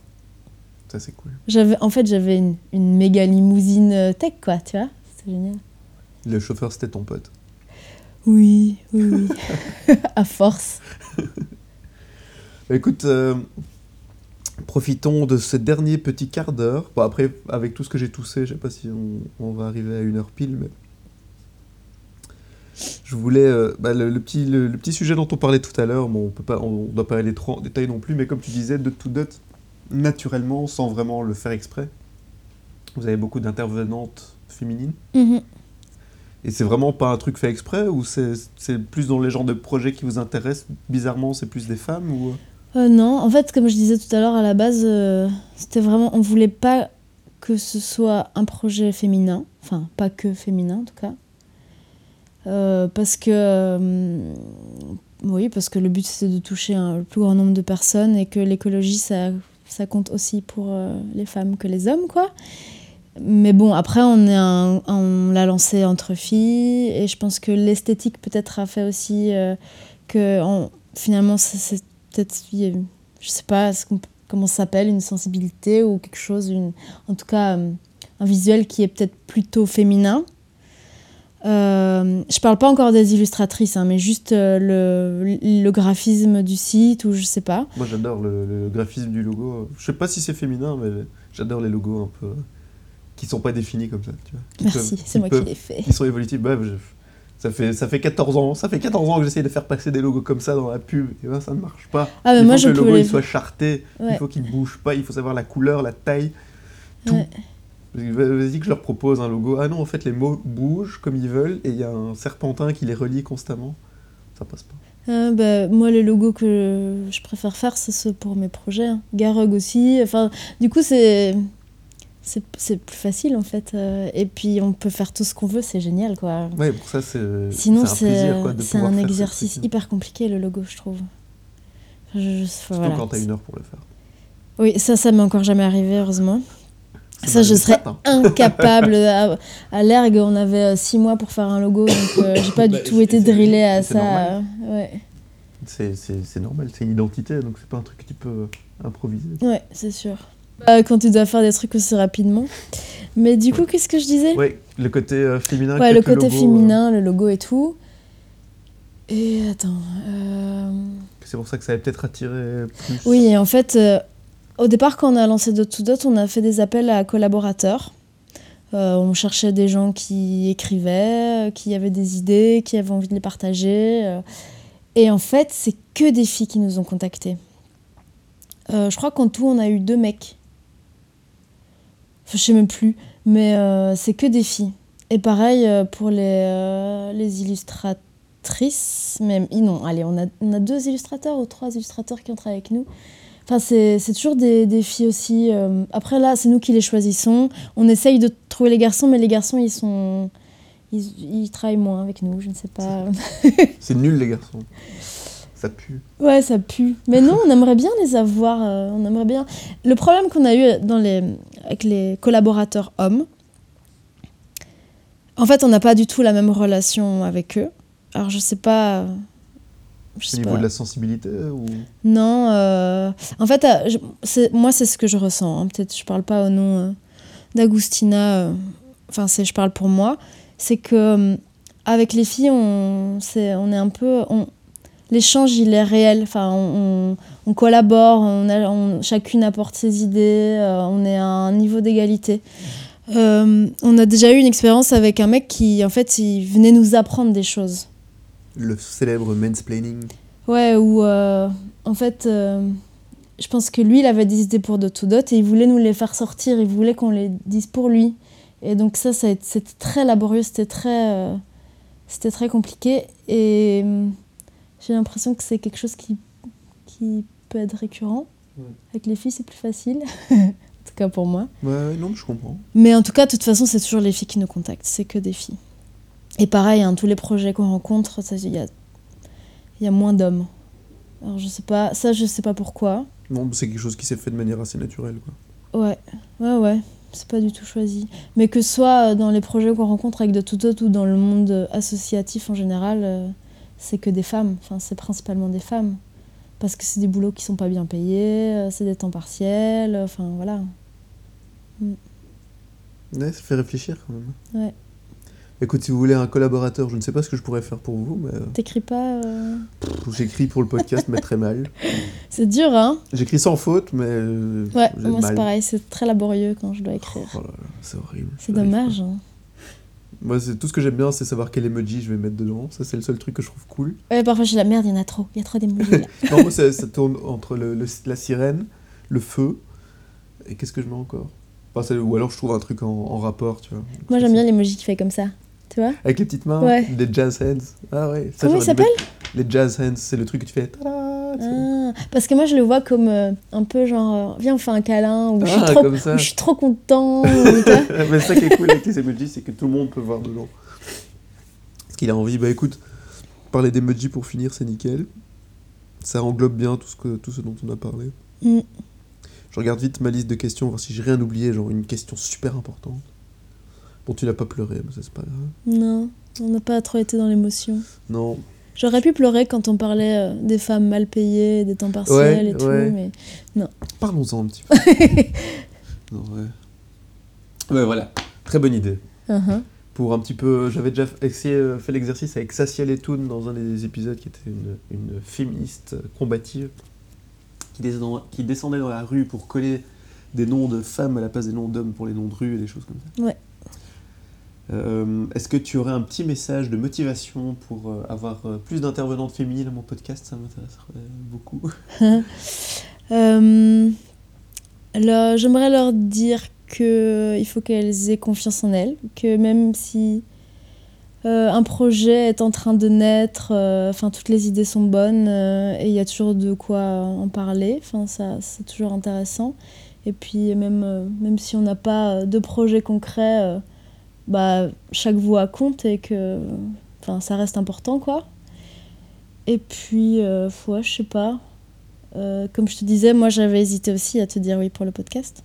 Ça, c'est cool. J'avais, en fait, j'avais une, une méga limousine tech, quoi, tu vois. C'était génial. Le chauffeur, c'était ton pote. Oui, oui, oui. à force. Écoute, euh, profitons de ce dernier petit quart d'heure. Bon, après, avec tout ce que j'ai toussé, je sais pas si on, on va arriver à une heure pile, mais. Je voulais. euh, bah, le, le petit, le, le petit sujet dont on parlait tout à l'heure, bon, on peut pas, on doit pas aller trop en détail non plus, mais comme tu disais, de tout dot, naturellement, sans vraiment le faire exprès. Vous avez beaucoup d'intervenantes féminines. Mhm. Et c'est vraiment pas un truc fait exprès ou c'est c'est plus dans les genres de projets qui vous intéressent Bizarrement, c'est plus des femmes ou... Euh, non, en fait, comme je disais tout à l'heure, à la base, euh, c'était vraiment. On voulait pas que ce soit un projet féminin. Enfin, pas que féminin, en tout cas. Euh, parce que. euh, oui, parce que le but, c'est de toucher un, le plus grand nombre de personnes et que l'écologie, ça, compte aussi pour les femmes que les hommes, quoi. Mais bon, après, on, l'a lancé entre filles et je pense que l'esthétique, peut-être, a fait aussi que finalement, c'est peut-être, a- je sais pas comment ça s'appelle, une sensibilité ou quelque chose, une, en tout cas euh, un visuel qui est peut-être plutôt féminin. Euh, je parle pas encore des illustratrices, hein, mais juste euh, le, le graphisme du site ou je sais pas. Moi j'adore le, le graphisme du logo. Je sais pas si c'est féminin, mais j'adore les logos un peu. qui sont pas définis comme ça. Tu vois, Merci, c'est moi peuvent- qui l'ai fait. Qui sont évolutifs. Bah, je- ça, fait, ça fait 14 ans. Ça fait 14 ans que j'essaye de faire passer des logos comme ça dans la pub. Et ben ça ne marche pas. Ah, il moi faut je que le logo les- il soit charté. Ouais. Il faut qu'il bouge pas. Il faut savoir la couleur, la taille, tout. Ouais. Vas-y que je leur propose un logo. Ah non, en fait, les mots bougent comme ils veulent et il y a un serpentin qui les relie constamment. Ça passe pas. Ah, bah, moi, les logos que je préfère faire, c'est ceux pour mes projets. hein. Garog aussi. Enfin, du coup, c'est c'est c'est plus facile en fait. Euh, Et puis, on peut faire tout ce qu'on veut, c'est génial quoi. Ouais, pour ça, c'est Sinon, c'est un un exercice hyper compliqué le logo, je trouve. Je- je- enfin, Surtout voilà. quand t'as une heure pour le faire. Oui, ça, ça m'est encore jamais arrivé, heureusement. Ça, je serais hein. incapable. à, à l'ergue, on avait euh, six mois pour faire un logo, donc euh, j'ai pas du Bah, tout c'est- été drillée à ça. euh, ouais. C'est- C'est c'est normal, c'est une identité, donc c'est pas un truc que tu peux improviser. Ouais, c'est sûr. Euh, quand tu dois faire des trucs aussi rapidement. Mais du coup, qu'est-ce que je disais Ouais, le côté euh, féminin. Ouais, le côté logo, féminin, le logo et tout. Et attends. euh, euh, c'est pour ça que ça avait peut-être attiré plus. Oui, et en fait, euh, au départ, quand on a lancé Dot to Dot, on a fait des appels à collaborateurs. Euh, on cherchait des gens qui écrivaient, euh, qui avaient des idées, qui avaient envie de les partager. euh. Et en fait, c'est que des filles qui nous ont contactés. Euh, je crois qu'en tout, on a eu deux mecs. Je sais même plus. Mais euh, c'est que des filles. Et pareil euh, pour les, euh, les illustratrices. Même, non, allez, on a, on a deux illustrateurs ou trois illustrateurs qui ont travaillé avec nous. Enfin, c'est c'est toujours des, des filles aussi. euh. Après, là, c'est nous qui les choisissons. On essaye de trouver les garçons, mais les garçons, ils sont. Ils, ils travaillent moins avec nous, je ne sais pas. C'est nul, les garçons. Ça pue. Ouais, ça pue. Mais non, on aimerait bien les avoir. euh, on aimerait bien. Le problème qu'on a eu dans les, avec les collaborateurs hommes, en fait, on n'a pas du tout la même relation avec eux. Alors, je sais pas. Au niveau pas. de la sensibilité ou... Non, euh, en fait, euh, je- moi, c'est ce que je ressens. hein. Peut-être je parle pas au nom euh, d'Agustina. Enfin, c'est je parle pour moi. C'est que avec les filles, on, est un peu. on- l'échange, il est réel. Enfin, on, on- collabore. On a- on- chacune apporte ses idées. euh, on est à un niveau d'égalité. Euh, on a déjà eu une expérience avec un mec qui, en fait, il venait nous apprendre des choses. Le célèbre mansplaining. Ouais, où euh, en fait, je pense que lui, il avait des idées pour Dot to Dot et il voulait nous les faire sortir, il voulait qu'on les dise pour lui. Et donc ça, ça c'était très laborieux, c'était très, c'était très compliqué. Et j'ai l'impression que c'est quelque chose qui, qui peut être récurrent. Ouais. Avec les filles, c'est plus facile. en tout cas pour moi. Ouais, non, je comprends. Mais en tout cas, de toute façon, c'est toujours les filles qui nous contactent, c'est que des filles. Et pareil, hein, tous les projets qu'on rencontre, il y a, y a moins d'hommes. Alors je sais pas, ça je sais pas pourquoi. Non, c'est quelque chose qui s'est fait de manière assez naturelle. Quoi. Ouais, ouais, ouais, c'est pas du tout choisi. Mais que ce soit euh, dans les projets qu'on rencontre avec de tout autre ou dans le monde euh, associatif en général, euh, c'est que des femmes. Enfin, c'est principalement des femmes. Parce que c'est des boulots qui sont pas bien payés, euh, c'est des temps partiels, euh, enfin voilà. Ouais, ça fait réfléchir quand même. Ouais. Écoute, si vous voulez un collaborateur, je ne sais pas ce que je pourrais faire pour vous, mais euh, T'écris pas. euh, j'écris pour le podcast, mais très mal. C'est dur, hein J'écris sans faute, mais Ouais, moi c'est pareil, c'est très laborieux quand je dois écrire. Oh c'est horrible. C'est dommage. hein. Moi, c'est tout ce que j'aime bien, c'est savoir quel emoji je vais mettre dedans. Ça, c'est le seul truc que je trouve cool. Ouais, parfois je suis la merde, il y en a trop. Il y a trop d'émojis là. non, moi, ça, ça tourne entre le, le- la sirène, le feu, et qu'est-ce que je mets encore? Enfin, Ou alors je trouve un truc en, en rapport, tu vois. Moi j'aime bien l'emoji qui fait comme ça. tu vois Avec les petites mains, Ouais. des jazz hands. Ah ouais. ça, Comment il s'appelle? Les jazz hands, c'est le truc que tu fais. Ah, Parce que moi, je le vois comme euh, un peu genre, euh, viens, on fait un câlin, ou je suis Ah, trop, ou je suis trop content. ou. Mais ça qui est cool avec les emojis, c'est que tout le monde peut voir dedans. Ce qu'il a envie, bah écoute, parler d'emojis pour finir, c'est nickel. Ça englobe bien tout ce, que, tout ce dont on a parlé. Mm. Je regarde vite ma liste de questions, voir si j'ai rien oublié, genre une question super importante. Bon, tu n'as pas pleuré, mais ça c'est pas grave. Non, on n'a pas trop été dans l'émotion. Non, J'aurais pu pleurer quand on parlait euh, des femmes mal payées, des temps partiels Ouais, et tout, ouais. mais parlons-en un petit peu. non, ouais. Ouais, voilà. Très bonne idée. uh-huh. pour un petit peu. J'avais déjà essayé, euh, fait l'exercice avec Sassia Letoun dans un des épisodes qui était une, une féministe combative qui descendait, qui descendait dans la rue pour coller des noms de femmes à la place des noms d'hommes pour les noms de rue et des choses comme ça. Ouais. Euh, Est-ce que tu aurais un petit message de motivation pour euh, avoir euh, plus d'intervenantes féminines à mon podcast? Ça m'intéresserait beaucoup. J'aimerais leur dire que il faut qu'elles aient confiance en elles, que même si un projet est en train de naître, enfin toutes les idées sont bonnes et il y a toujours de quoi en parler. C'est toujours intéressant. Et puis même, même si on n'a pas de projet concret, bah, chaque voix compte et que ça reste important, quoi. Et puis, euh, ouais, je sais pas. Euh, comme je te disais, moi j'avais hésité aussi à te dire oui pour le podcast.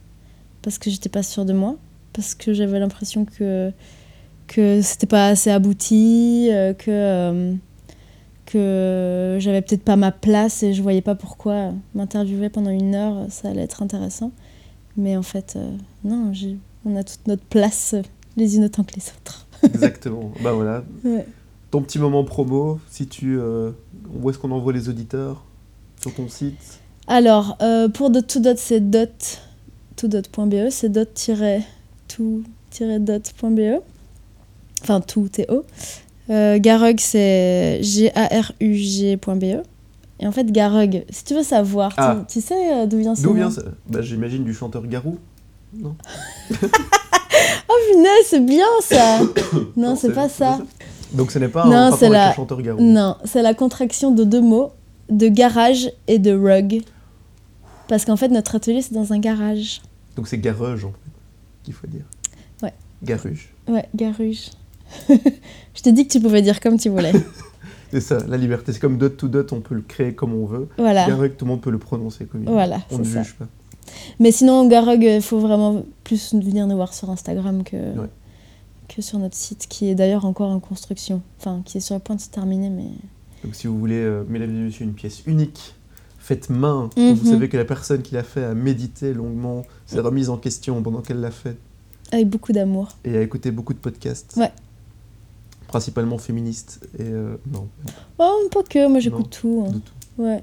Parce que j'étais pas sûre de moi. Parce que j'avais l'impression que, que c'était pas assez abouti, euh, que, euh, que j'avais peut-être pas ma place et je voyais pas pourquoi m'interviewer pendant une heure, ça allait être intéressant. Mais en fait, non, on a toute notre place, les unes autant que les autres. Exactement. bah voilà. Ouais. Ton petit moment promo, si tu. euh, où est-ce qu'on envoie les auditeurs Sur ton site? Alors, euh, pour dot to dot, c'est dot, to dot.be, c'est dot-to-dot.be. Enfin, tout, T-O. Euh, Garug, c'est G-A-R-U-G.be. Et en fait, Garug, si tu veux savoir, tu- Ah. tu, sais euh, d'où vient ce D'où vient ça bah, J'imagine du chanteur Garou Non? Oh punaise, c'est bien ça Non, c'est pas ça. Donc ce n'est pas Non, un rapport c'est avec la- le chanteur Garou. Non, c'est la contraction de deux mots, de garage et de rug. Parce qu'en fait, notre atelier, c'est dans un garage. Donc c'est Garuge, en fait, qu'il faut dire. Ouais. Garuge. Ouais, garuge. Je t'ai dit que tu pouvais dire comme tu voulais. C'est ça, la liberté. C'est comme dot to dot, on peut le créer comme on veut. Voilà. Garug, tout le monde peut le prononcer comme il veut. Voilà, On ne c'est ça. juge pas. Mais sinon, Garog, il faut vraiment plus venir nous voir sur Instagram que, Ouais. que sur notre site, qui est d'ailleurs encore en construction. Enfin, qui est sur le point de se terminer, mais... Donc si vous voulez, euh, mesdames et messieurs, une pièce unique, faite main, où vous Mhm. savez que la personne qui l'a fait a médité longuement, s'est remise en question pendant qu'elle l'a fait, Avec beaucoup d'amour. et a écouté beaucoup de podcasts. Ouais. Principalement féministes. Et euh, non, Oh, pas que, moi j'écoute tout. hein. tout. Ouais.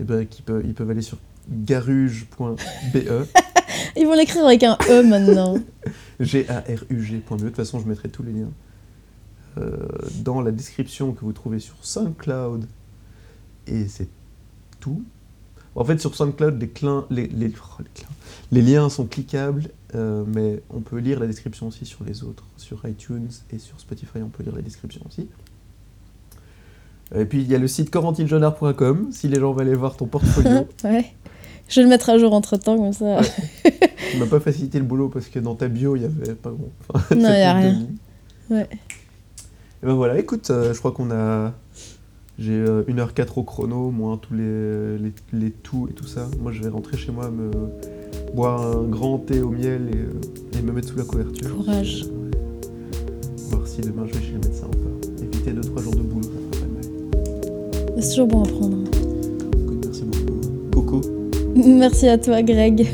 Et ben, qu'ils peuvent, ils peuvent aller sur garuge.be, Ils vont l'écrire avec un E maintenant. G-A-R-U-G.be. De toute façon, je mettrai tous les liens euh, dans la description que vous trouvez sur SoundCloud. Et c'est tout. En fait, sur SoundCloud, les, clins- les, les, oh, les clins- les liens sont cliquables, euh, mais on peut lire la description aussi sur les autres. Sur iTunes et sur Spotify, on peut lire la description aussi. Et puis, il y a le site corentinjeunard.com, si les gens veulent aller voir ton portfolio. ouais. Je vais le mettre à jour entre temps, comme ça. Ça m'a pas facilité le boulot parce que dans ta bio, il y avait pas grand. Enfin, Non, c'était y a rien. Ouais. Et ben voilà, écoute, euh, je crois qu'on a. J'ai euh, 1h04 au chrono, moins tous les, les, les tout et tout ça. Moi, je vais rentrer chez moi, me boire un grand thé au miel et, euh, et me mettre sous la couverture. Courage. Ouais. Voir si demain je vais chez le médecin ou pas. Éviter 2-3 jours de C'est toujours bon à prendre. Merci beaucoup. Coco. Merci à toi, Greg.